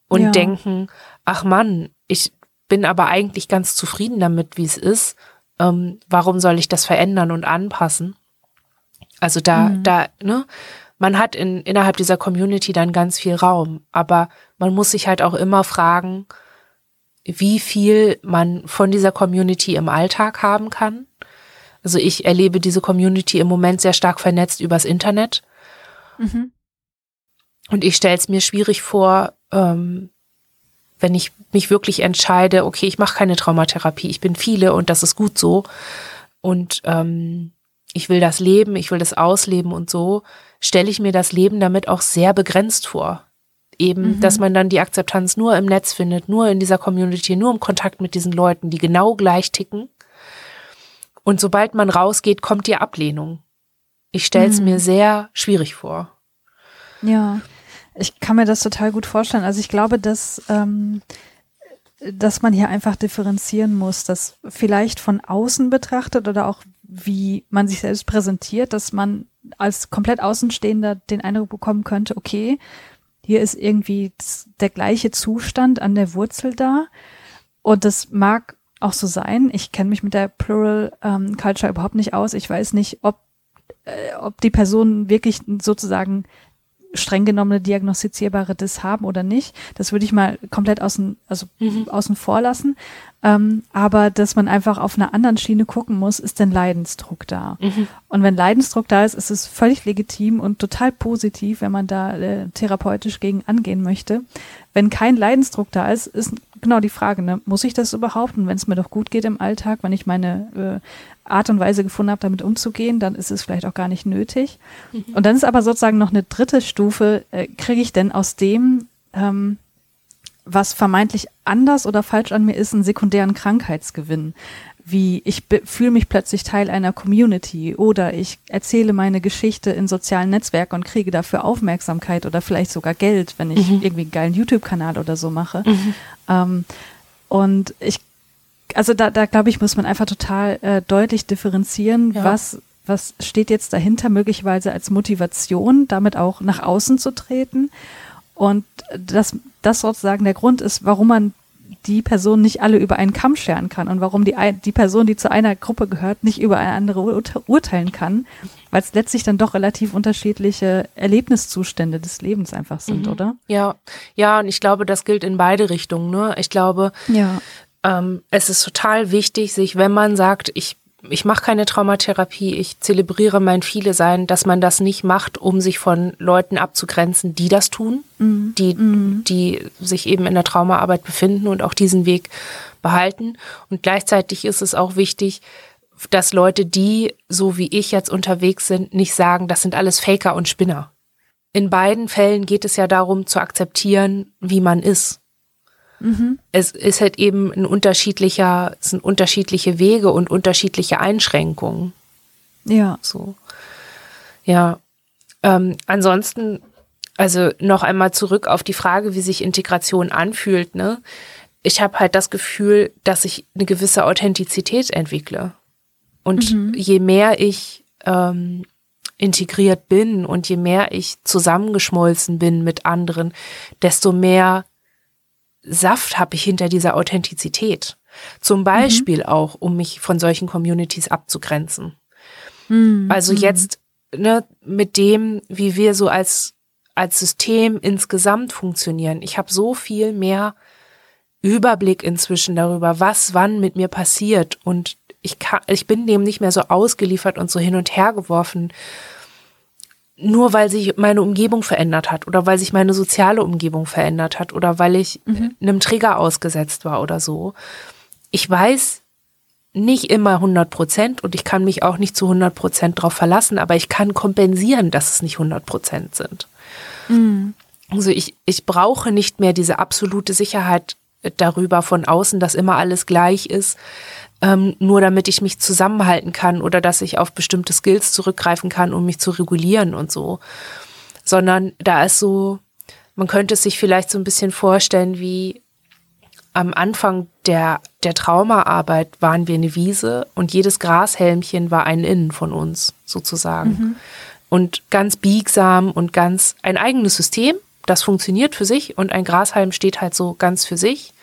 und ja. denken, ach Mann, ich bin aber eigentlich ganz zufrieden damit, wie es ist. Ähm, warum soll ich das verändern und anpassen? Also da, mhm. da, ne? Man hat in, innerhalb dieser Community dann ganz viel Raum, aber man muss sich halt auch immer fragen, wie viel man von dieser Community im Alltag haben kann. Also ich erlebe diese Community im Moment sehr stark vernetzt übers Internet. Mhm. Und ich stelle es mir schwierig vor, ähm, wenn ich mich wirklich entscheide, okay, ich mache keine Traumatherapie, ich bin viele und das ist gut so. Und ähm, ich will das leben, ich will das ausleben und so, stelle ich mir das Leben damit auch sehr begrenzt vor eben, mhm. dass man dann die Akzeptanz nur im Netz findet, nur in dieser Community, nur im Kontakt mit diesen Leuten, die genau gleich ticken. Und sobald man rausgeht, kommt die Ablehnung. Ich stelle es mhm. mir sehr schwierig vor. Ja, ich kann mir das total gut vorstellen. Also ich glaube, dass, ähm, dass man hier einfach differenzieren muss, dass vielleicht von außen betrachtet oder auch wie man sich selbst präsentiert, dass man als komplett Außenstehender den Eindruck bekommen könnte, okay, hier ist irgendwie der gleiche Zustand an der Wurzel da. Und das mag auch so sein. Ich kenne mich mit der Plural ähm, Culture überhaupt nicht aus. Ich weiß nicht, ob, äh, ob die Personen wirklich sozusagen streng genommene diagnostizierbare Dis haben oder nicht. Das würde ich mal komplett außen, also mhm. außen vor lassen. Ähm, aber dass man einfach auf einer anderen Schiene gucken muss, ist denn Leidensdruck da? Mhm. Und wenn Leidensdruck da ist, ist es völlig legitim und total positiv, wenn man da äh, therapeutisch gegen angehen möchte. Wenn kein Leidensdruck da ist, ist genau die Frage, ne? muss ich das überhaupt? Und wenn es mir doch gut geht im Alltag, wenn ich meine äh, Art und Weise gefunden habe, damit umzugehen, dann ist es vielleicht auch gar nicht nötig. Mhm. Und dann ist aber sozusagen noch eine dritte Stufe, äh, kriege ich denn aus dem, ähm, was vermeintlich anders oder falsch an mir ist, einen sekundären Krankheitsgewinn. Wie ich fühle mich plötzlich Teil einer Community oder ich erzähle meine Geschichte in sozialen Netzwerken und kriege dafür Aufmerksamkeit oder vielleicht sogar Geld, wenn ich mhm. irgendwie einen geilen YouTube-Kanal oder so mache. Mhm. Ähm, und ich also da, da glaube ich, muss man einfach total äh, deutlich differenzieren, ja. was, was steht jetzt dahinter, möglicherweise als Motivation, damit auch nach außen zu treten. Und dass das sozusagen der Grund ist, warum man die Person nicht alle über einen Kamm scheren kann und warum die, die Person, die zu einer Gruppe gehört, nicht über eine andere urteilen kann, weil es letztlich dann doch relativ unterschiedliche Erlebniszustände des Lebens einfach sind, mhm. oder? Ja, ja, und ich glaube, das gilt in beide Richtungen. Ne? Ich glaube, ja ähm, es ist total wichtig, sich, wenn man sagt, ich ich mache keine Traumatherapie, ich zelebriere mein Viele Sein, dass man das nicht macht, um sich von Leuten abzugrenzen, die das tun, mhm. die, mhm. die sich eben in der Traumaarbeit befinden und auch diesen Weg behalten. Und gleichzeitig ist es auch wichtig, dass Leute, die so wie ich jetzt unterwegs sind, nicht sagen, das sind alles Faker und Spinner. In beiden Fällen geht es ja darum zu akzeptieren, wie man ist. Mhm. Es ist halt eben ein unterschiedlicher, es sind unterschiedliche Wege und unterschiedliche Einschränkungen. Ja. So. Ja. Ähm, ansonsten, also noch einmal zurück auf die Frage, wie sich Integration anfühlt. Ne? Ich habe halt das Gefühl, dass ich eine gewisse Authentizität entwickle. Und mhm. je mehr ich ähm, integriert bin und je mehr ich zusammengeschmolzen bin mit anderen, desto mehr Saft habe ich hinter dieser Authentizität. Zum Beispiel mhm. auch, um mich von solchen Communities abzugrenzen. Mhm. Also mhm. jetzt ne, mit dem, wie wir so als, als System insgesamt funktionieren. Ich habe so viel mehr Überblick inzwischen darüber, was wann mit mir passiert und ich kann, ich bin dem nicht mehr so ausgeliefert und so hin und her geworfen, nur weil sich meine Umgebung verändert hat oder weil sich meine soziale Umgebung verändert hat oder weil ich mhm. einem Trigger ausgesetzt war oder so. Ich weiß nicht immer 100 Prozent und ich kann mich auch nicht zu 100 Prozent darauf verlassen, aber ich kann kompensieren, dass es nicht 100 Prozent sind. Mhm. Also ich, ich brauche nicht mehr diese absolute Sicherheit darüber von außen, dass immer alles gleich ist, ähm, nur damit ich mich zusammenhalten kann oder dass ich auf bestimmte Skills zurückgreifen kann, um mich zu regulieren und so. Sondern da ist so, man könnte es sich vielleicht so ein bisschen vorstellen, wie am Anfang der, der Traumaarbeit waren wir eine Wiese und jedes Grashelmchen war ein Innen von uns, sozusagen. Mhm. Und ganz biegsam und ganz ein eigenes System, das funktioniert für sich und ein Grashalm steht halt so ganz für sich.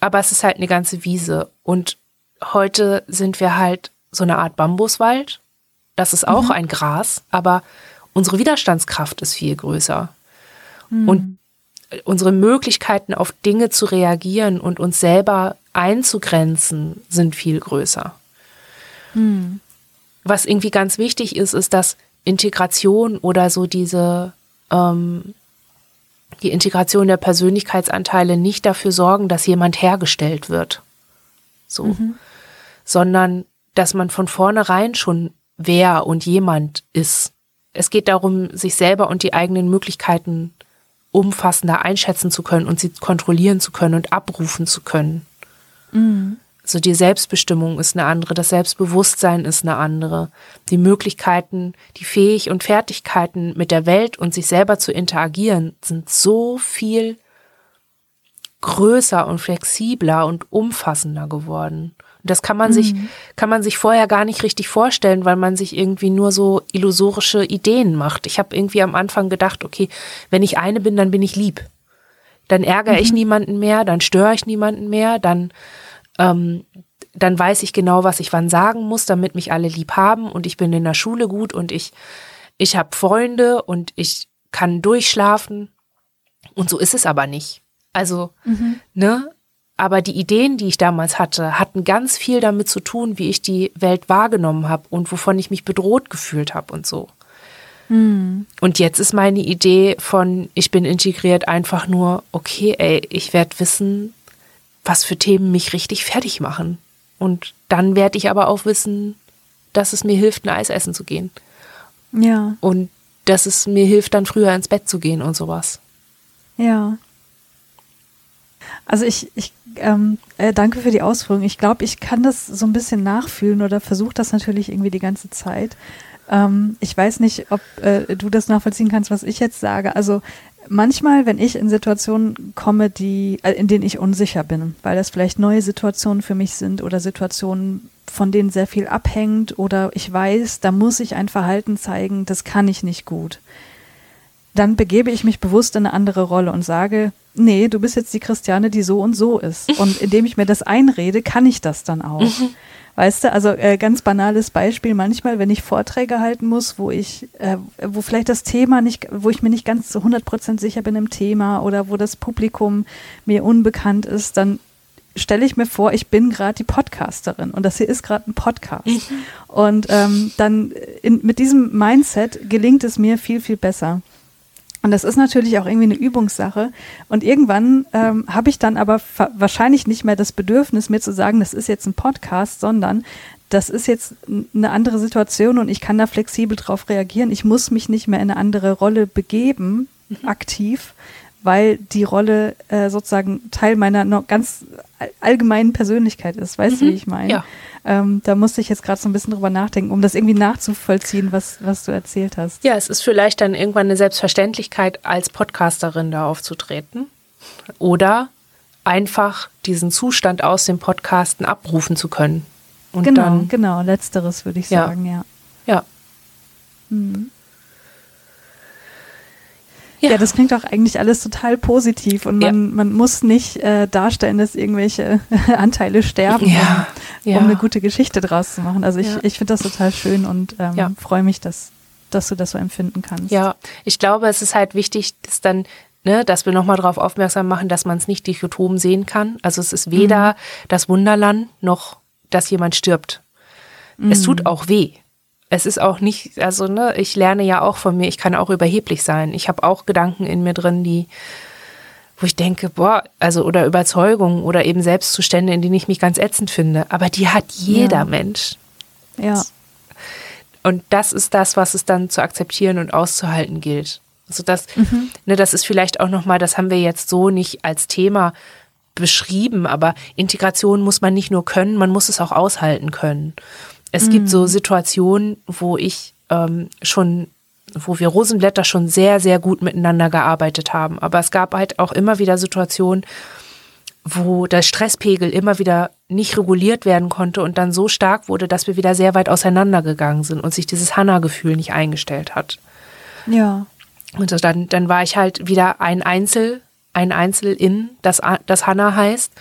Aber es ist halt eine ganze Wiese. Und heute sind wir halt so eine Art Bambuswald. Das ist auch mhm. ein Gras, aber unsere Widerstandskraft ist viel größer. Mhm. Und unsere Möglichkeiten auf Dinge zu reagieren und uns selber einzugrenzen sind viel größer. Mhm. Was irgendwie ganz wichtig ist, ist, dass Integration oder so diese ähm, die Integration der Persönlichkeitsanteile nicht dafür sorgen, dass jemand hergestellt wird. So. Mhm sondern dass man von vornherein schon wer und jemand ist. Es geht darum, sich selber und die eigenen Möglichkeiten umfassender einschätzen zu können und sie kontrollieren zu können und abrufen zu können. Mhm. Also die Selbstbestimmung ist eine andere, das Selbstbewusstsein ist eine andere. Die Möglichkeiten, die Fähig und Fertigkeiten mit der Welt und sich selber zu interagieren sind so viel größer und flexibler und umfassender geworden. Das kann man mhm. sich, kann man sich vorher gar nicht richtig vorstellen, weil man sich irgendwie nur so illusorische Ideen macht. Ich habe irgendwie am Anfang gedacht, okay, wenn ich eine bin, dann bin ich lieb. Dann ärgere mhm. ich niemanden mehr, dann störe ich niemanden mehr, dann, ähm, dann weiß ich genau, was ich wann sagen muss, damit mich alle lieb haben und ich bin in der Schule gut und ich, ich habe Freunde und ich kann durchschlafen. Und so ist es aber nicht. Also, mhm. ne, aber die Ideen, die ich damals hatte, hatten ganz viel damit zu tun, wie ich die Welt wahrgenommen habe und wovon ich mich bedroht gefühlt habe und so. Mhm. Und jetzt ist meine Idee von, ich bin integriert, einfach nur, okay, ey, ich werde wissen, was für Themen mich richtig fertig machen. Und dann werde ich aber auch wissen, dass es mir hilft, ein Eis essen zu gehen. Ja. Und dass es mir hilft, dann früher ins Bett zu gehen und sowas. Ja. Also ich, ich ähm, äh, danke für die Ausführung. Ich glaube, ich kann das so ein bisschen nachfühlen oder versuche das natürlich irgendwie die ganze Zeit. Ähm, ich weiß nicht, ob äh, du das nachvollziehen kannst, was ich jetzt sage. Also manchmal, wenn ich in Situationen komme, die, äh, in denen ich unsicher bin, weil das vielleicht neue Situationen für mich sind oder Situationen, von denen sehr viel abhängt oder ich weiß, da muss ich ein Verhalten zeigen, das kann ich nicht gut dann begebe ich mich bewusst in eine andere Rolle und sage, nee, du bist jetzt die Christiane, die so und so ist. Und indem ich mir das einrede, kann ich das dann auch. Mhm. Weißt du, also äh, ganz banales Beispiel, manchmal, wenn ich Vorträge halten muss, wo ich, äh, wo vielleicht das Thema nicht, wo ich mir nicht ganz zu 100 Prozent sicher bin im Thema oder wo das Publikum mir unbekannt ist, dann stelle ich mir vor, ich bin gerade die Podcasterin und das hier ist gerade ein Podcast. Mhm. Und ähm, dann in, mit diesem Mindset gelingt es mir viel, viel besser. Und das ist natürlich auch irgendwie eine Übungssache. Und irgendwann ähm, habe ich dann aber wahrscheinlich nicht mehr das Bedürfnis, mir zu sagen, das ist jetzt ein Podcast, sondern das ist jetzt eine andere Situation und ich kann da flexibel drauf reagieren. Ich muss mich nicht mehr in eine andere Rolle begeben, mhm. aktiv, weil die Rolle äh, sozusagen Teil meiner noch ganz allgemeinen Persönlichkeit ist. Weißt mhm. du, wie ich meine? Ja. Ähm, da musste ich jetzt gerade so ein bisschen drüber nachdenken, um das irgendwie nachzuvollziehen, was, was du erzählt hast. Ja, es ist vielleicht dann irgendwann eine Selbstverständlichkeit, als Podcasterin da aufzutreten. Oder einfach diesen Zustand aus dem Podcasten abrufen zu können. Und genau, dann, genau, letzteres würde ich sagen, ja. Ja. Mhm. Ja. ja. das klingt auch eigentlich alles total positiv und man, ja. man muss nicht äh, darstellen, dass irgendwelche Anteile sterben, ja. Um, um, eine gute Geschichte draus zu machen. Also ich, ich finde das total schön und ähm, freue mich, dass, dass du das so empfinden kannst. Ja, ich glaube, es ist halt wichtig, dass dann Ne, dass wir nochmal darauf aufmerksam machen, dass man es nicht dichotom sehen kann. Also es ist weder mhm. das Wunderland noch, dass jemand stirbt. Mhm. Es tut auch weh es ist auch nicht, also ne, ich lerne ja auch von mir, ich kann auch überheblich sein. Ich habe auch Gedanken in mir drin, die, wo ich denke, boah, also oder Überzeugungen oder eben Selbstzustände, in denen ich mich ganz ätzend finde. Aber die hat jeder ja. Mensch. Ja. Und das ist das, was es dann zu akzeptieren und auszuhalten gilt. Also das, mhm. ne, das ist vielleicht auch nochmal, das haben wir jetzt so nicht als Thema beschrieben, aber Integration muss man nicht nur können, man muss es auch aushalten können. Es mhm. gibt so mhm. Situationen, wo ich ähm, schon, wo wir Rosenblätter schon sehr, sehr gut miteinander gearbeitet haben. Aber es gab halt auch immer wieder Situationen, wo der Stresspegel immer wieder nicht reguliert werden konnte und dann so stark wurde, dass wir wieder sehr weit auseinandergegangen sind und sich dieses Hanna-Gefühl nicht eingestellt hat. Ja. Und dann, dann war ich halt wieder ein Einzel, ein Einzel in, das, das Hanna heißt.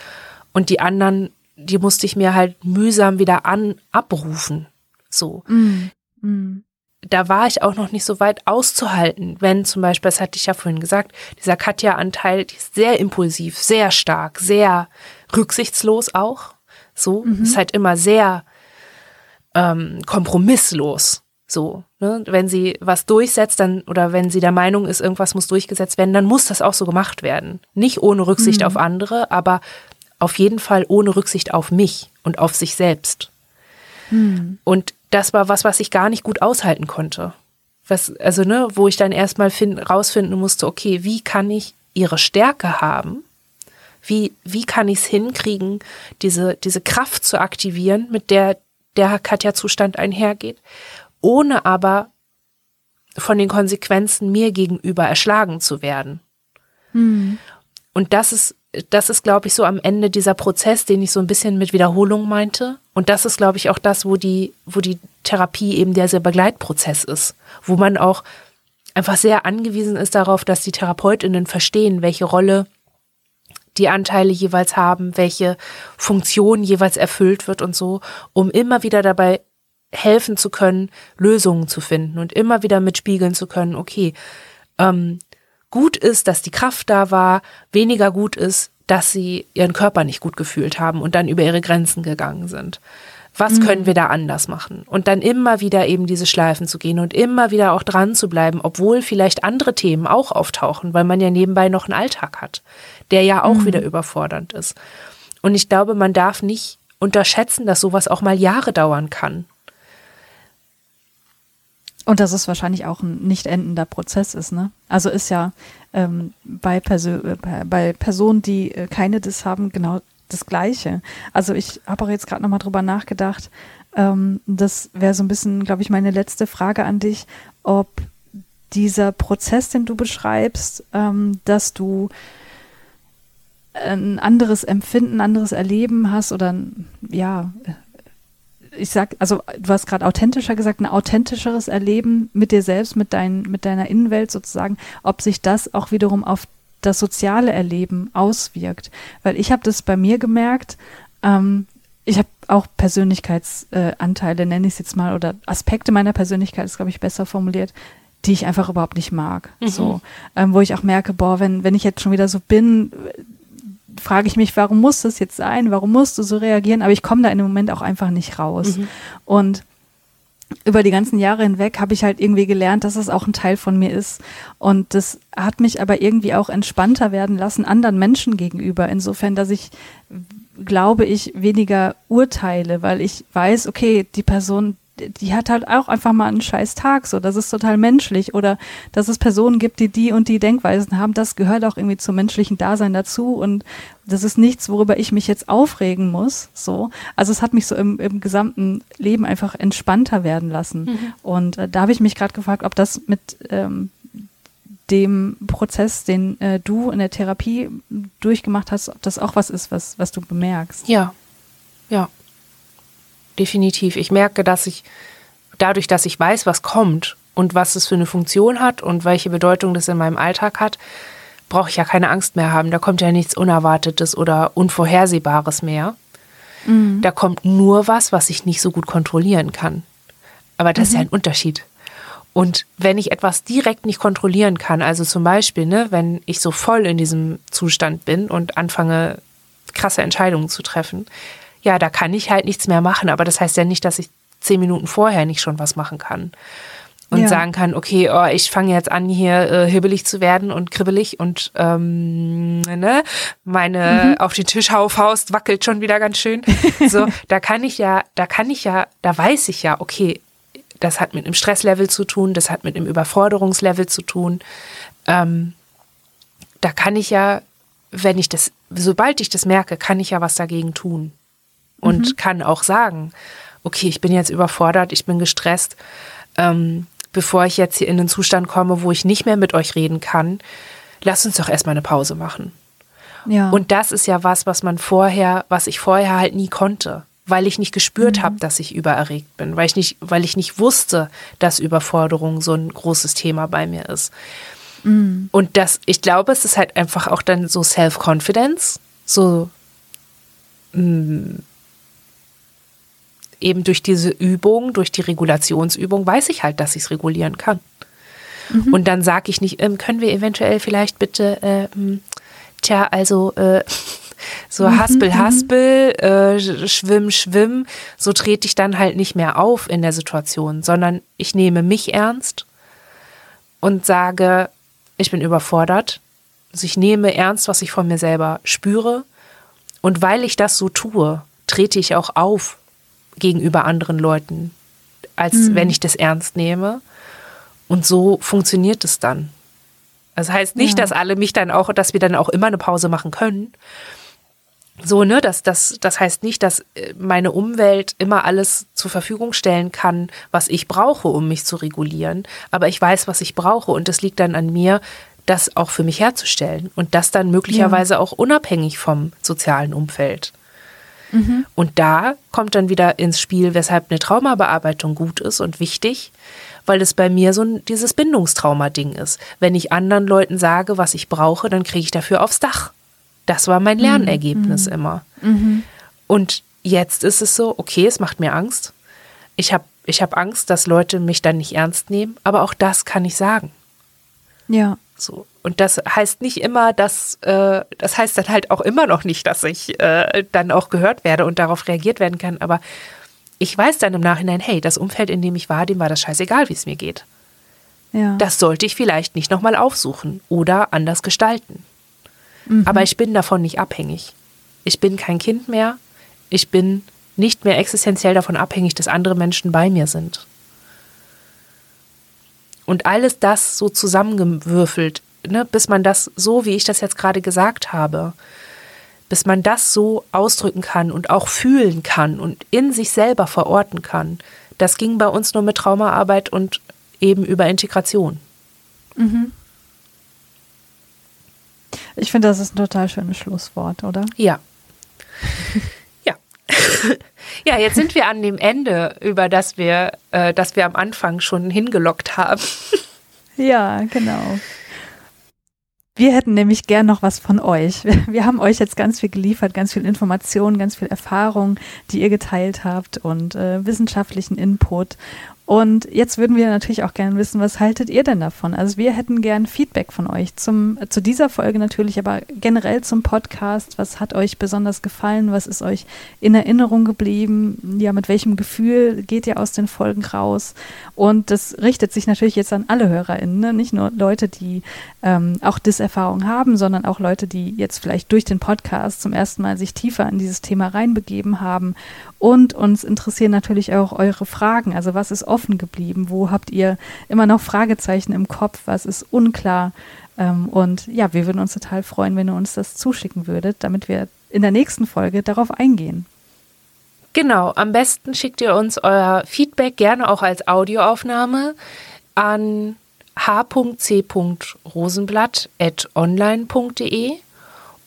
Und die anderen die musste ich mir halt mühsam wieder an abrufen. So. Mm. Mm. Da war ich auch noch nicht so weit auszuhalten, wenn zum Beispiel, das hatte ich ja vorhin gesagt, dieser Katja-Anteil, die ist sehr impulsiv, sehr stark, sehr rücksichtslos auch. So, mhm. ist halt immer sehr ähm, kompromisslos. So, ne? wenn sie was durchsetzt, dann oder wenn sie der Meinung ist, irgendwas muss durchgesetzt werden, dann muss das auch so gemacht werden. Nicht ohne Rücksicht mhm. auf andere, aber auf jeden Fall ohne Rücksicht auf mich und auf sich selbst. Hm. Und das war was, was ich gar nicht gut aushalten konnte. Was, also, ne, wo ich dann erstmal find, rausfinden musste, okay, wie kann ich ihre Stärke haben? Wie, wie kann ich es hinkriegen, diese, diese Kraft zu aktivieren, mit der der Katja-Zustand einhergeht, ohne aber von den Konsequenzen mir gegenüber erschlagen zu werden. Hm. Und das ist das ist, glaube ich, so am Ende dieser Prozess, den ich so ein bisschen mit Wiederholung meinte. Und das ist, glaube ich, auch das, wo die, wo die Therapie eben der sehr Begleitprozess ist, wo man auch einfach sehr angewiesen ist darauf, dass die TherapeutInnen verstehen, welche Rolle die Anteile jeweils haben, welche Funktion jeweils erfüllt wird und so, um immer wieder dabei helfen zu können, Lösungen zu finden und immer wieder mitspiegeln zu können, okay, ähm, gut ist, dass die Kraft da war, weniger gut ist, dass sie ihren Körper nicht gut gefühlt haben und dann über ihre Grenzen gegangen sind. Was mhm. können wir da anders machen? Und dann immer wieder eben diese Schleifen zu gehen und immer wieder auch dran zu bleiben, obwohl vielleicht andere Themen auch auftauchen, weil man ja nebenbei noch einen Alltag hat, der ja auch mhm. wieder überfordernd ist. Und ich glaube, man darf nicht unterschätzen, dass sowas auch mal Jahre dauern kann und dass es wahrscheinlich auch ein nicht endender Prozess ist, ne? Also ist ja ähm, bei, Perso äh, bei Personen, die äh, keine das haben, genau das Gleiche. Also ich habe auch jetzt gerade nochmal drüber nachgedacht. Ähm, das wäre so ein bisschen, glaube ich, meine letzte Frage an dich, ob dieser Prozess, den du beschreibst, ähm, dass du ein anderes Empfinden, anderes Erleben hast oder ja, ich sag, also du hast gerade authentischer gesagt, ein authentischeres Erleben mit dir selbst, mit, dein, mit deiner Innenwelt sozusagen, ob sich das auch wiederum auf das soziale Erleben auswirkt. Weil ich habe das bei mir gemerkt, ähm, ich habe auch Persönlichkeitsanteile, äh, nenne ich es jetzt mal, oder Aspekte meiner Persönlichkeit ist, glaube ich, besser formuliert, die ich einfach überhaupt nicht mag. Mhm. So, ähm, wo ich auch merke, boah, wenn, wenn ich jetzt schon wieder so bin, frage ich mich, warum muss das jetzt sein? Warum musst du so reagieren? Aber ich komme da in dem Moment auch einfach nicht raus. Mhm. Und über die ganzen Jahre hinweg habe ich halt irgendwie gelernt, dass es auch ein Teil von mir ist. Und das hat mich aber irgendwie auch entspannter werden lassen anderen Menschen gegenüber. Insofern, dass ich, glaube ich, weniger urteile, weil ich weiß, okay, die Person, die hat halt auch einfach mal einen scheiß Tag, so, das ist total menschlich oder dass es Personen gibt, die die und die Denkweisen haben, das gehört auch irgendwie zum menschlichen Dasein dazu und das ist nichts, worüber ich mich jetzt aufregen muss, so. Also es hat mich so im, im gesamten Leben einfach entspannter werden lassen mhm. und äh, da habe ich mich gerade gefragt, ob das mit ähm, dem Prozess, den äh, du in der Therapie durchgemacht hast, ob das auch was ist, was, was du bemerkst. Ja, ja, definitiv. Ich merke, dass ich dadurch, dass ich weiß, was kommt und was es für eine Funktion hat und welche Bedeutung das in meinem Alltag hat, brauche ich ja keine Angst mehr haben. Da kommt ja nichts Unerwartetes oder Unvorhersehbares mehr. Mhm. Da kommt nur was, was ich nicht so gut kontrollieren kann. Aber das mhm. ist ja mhm. ein Unterschied. Und wenn ich etwas direkt nicht kontrollieren kann, also zum Beispiel, ne, wenn ich so voll in diesem Zustand bin und anfange, krasse Entscheidungen zu treffen, ja, da kann ich halt nichts mehr machen. Aber das heißt ja nicht, dass ich zehn Minuten vorher nicht schon was machen kann. Und ja. sagen kann, okay, oh, ich fange jetzt an, hier äh, hibbelig zu werden und kribbelig und ähm, ne, meine mhm. auf den Tisch Faust wackelt schon wieder ganz schön. So, da kann ich ja, da kann ich ja, da weiß ich ja, okay, das hat mit einem Stresslevel zu tun, das hat mit einem Überforderungslevel zu tun. Ähm, da kann ich ja, wenn ich das, sobald ich das merke, kann ich ja was dagegen tun. Und mhm. kann auch sagen, okay, ich bin jetzt überfordert, ich bin gestresst. Ähm, bevor ich jetzt hier in den Zustand komme, wo ich nicht mehr mit euch reden kann, lasst uns doch erstmal eine Pause machen. Ja. Und das ist ja was, was man vorher, was ich vorher halt nie konnte weil ich nicht gespürt mhm. habe, dass ich übererregt bin, weil ich nicht, weil ich nicht wusste, dass Überforderung so ein großes Thema bei mir ist. Mhm. Und das, ich glaube, es ist halt einfach auch dann so Self-Confidence, so mh, mm, eben durch diese Übung, durch die Regulationsübung, weiß ich halt, dass ich es regulieren kann. Mhm. Und dann sage ich nicht, ähm, können wir eventuell vielleicht bitte, äh, tja, also äh, so mhm, haspel, mhm. haspel, äh, schwimm, schwimm, so trete ich dann halt nicht mehr auf in der Situation, sondern ich nehme mich ernst und sage, ich bin überfordert. Also ich nehme ernst, was ich von mir selber spüre. Und weil ich das so tue, trete ich auch auf gegenüber anderen Leuten, als mhm. wenn ich das ernst nehme. Und so funktioniert es dann. Das heißt nicht, ja. dass alle mich dann auch, dass wir dann auch immer eine Pause machen können. So, ne, das, das, das heißt nicht, dass äh, meine Umwelt immer alles zur Verfügung stellen kann, was ich brauche, um mich zu regulieren. Aber ich weiß, was ich brauche und es liegt dann an mir, das auch für mich herzustellen und das dann möglicherweise ja. auch unabhängig vom sozialen Umfeld. Mhm. Und da kommt dann wieder ins Spiel, weshalb eine Traumabearbeitung gut ist und wichtig, weil es bei mir so ein, dieses Bindungstrauma-Ding ist. Wenn ich anderen Leuten sage, was ich brauche, dann kriege ich dafür aufs Dach. Das war mein Lernergebnis mhm. immer. Mhm. Und jetzt ist es so, okay, es macht mir Angst. Ich habe ich hab Angst, dass Leute mich dann nicht ernst nehmen, aber auch das kann ich sagen. Ja. So. Und das heißt nicht immer, dass, äh, das heißt dann halt auch immer noch nicht, dass ich äh, dann auch gehört werde und darauf reagiert werden kann. Aber ich weiß dann im Nachhinein, hey, das Umfeld, in dem ich war, dem war das scheißegal, wie es mir geht. Ja. Das sollte ich vielleicht nicht nochmal aufsuchen oder anders gestalten. Mhm. Aber ich bin davon nicht abhängig. Ich bin kein Kind mehr. Ich bin nicht mehr existenziell davon abhängig, dass andere Menschen bei mir sind. Und alles das so zusammengewürfelt, ne, bis man das so, wie ich das jetzt gerade gesagt habe, bis man das so ausdrücken kann und auch fühlen kann und in sich selber verorten kann, das ging bei uns nur mit Traumaarbeit und eben über Integration. Mhm. Ich finde, das ist ein total schönes Schlusswort, oder? Ja. ja. jetzt sind wir an dem Ende, über das wir, äh, das wir am Anfang schon hingelockt haben. ja, genau. Wir hätten nämlich gern noch was von euch. Wir haben euch jetzt ganz viel geliefert, ganz viel Informationen, ganz viel Erfahrung, die ihr geteilt habt und äh, wissenschaftlichen Input. Und jetzt würden wir natürlich auch gerne wissen, was haltet ihr denn davon? Also wir hätten gern Feedback von euch zum, zu dieser Folge natürlich, aber generell zum Podcast. Was hat euch besonders gefallen? Was ist euch in Erinnerung geblieben? Ja, mit welchem Gefühl geht ihr aus den Folgen raus? Und das richtet sich natürlich jetzt an alle HörerInnen, ne? nicht nur Leute, die ähm, auch Disserfahrung haben, sondern auch Leute, die jetzt vielleicht durch den Podcast zum ersten Mal sich tiefer in dieses Thema reinbegeben haben. Und uns interessieren natürlich auch eure Fragen. Also was ist offen geblieben? Wo habt ihr immer noch Fragezeichen im Kopf? Was ist unklar? Ähm, und ja, wir würden uns total freuen, wenn ihr uns das zuschicken würdet, damit wir in der nächsten Folge darauf eingehen. Genau, am besten schickt ihr uns euer Feedback gerne auch als Audioaufnahme an h.c.rosenblatt.online.de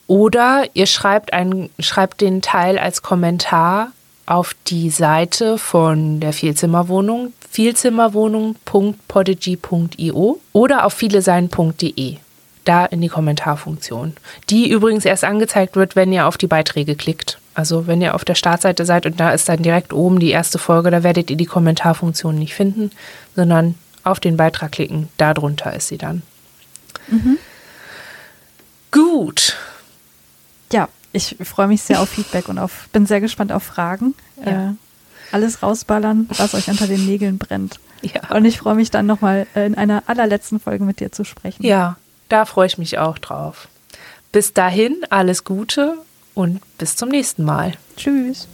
oder ihr schreibt, ein, schreibt den Teil als Kommentar auf die Seite von der Vielzimmerwohnung, vielzimmerwohnung.podigy.io oder auf vielesein.de. Da in die Kommentarfunktion, die übrigens erst angezeigt wird, wenn ihr auf die Beiträge klickt. Also wenn ihr auf der Startseite seid und da ist dann direkt oben die erste Folge, da werdet ihr die Kommentarfunktion nicht finden, sondern auf den Beitrag klicken, darunter ist sie dann. Mhm. Gut, ich freue mich sehr auf Feedback und auf, bin sehr gespannt auf Fragen. Ja. Äh, alles rausballern, was euch unter den Nägeln brennt. Ja. Und ich freue mich dann nochmal äh, in einer allerletzten Folge mit dir zu sprechen. Ja, da freue ich mich auch drauf. Bis dahin, alles Gute und bis zum nächsten Mal. Tschüss.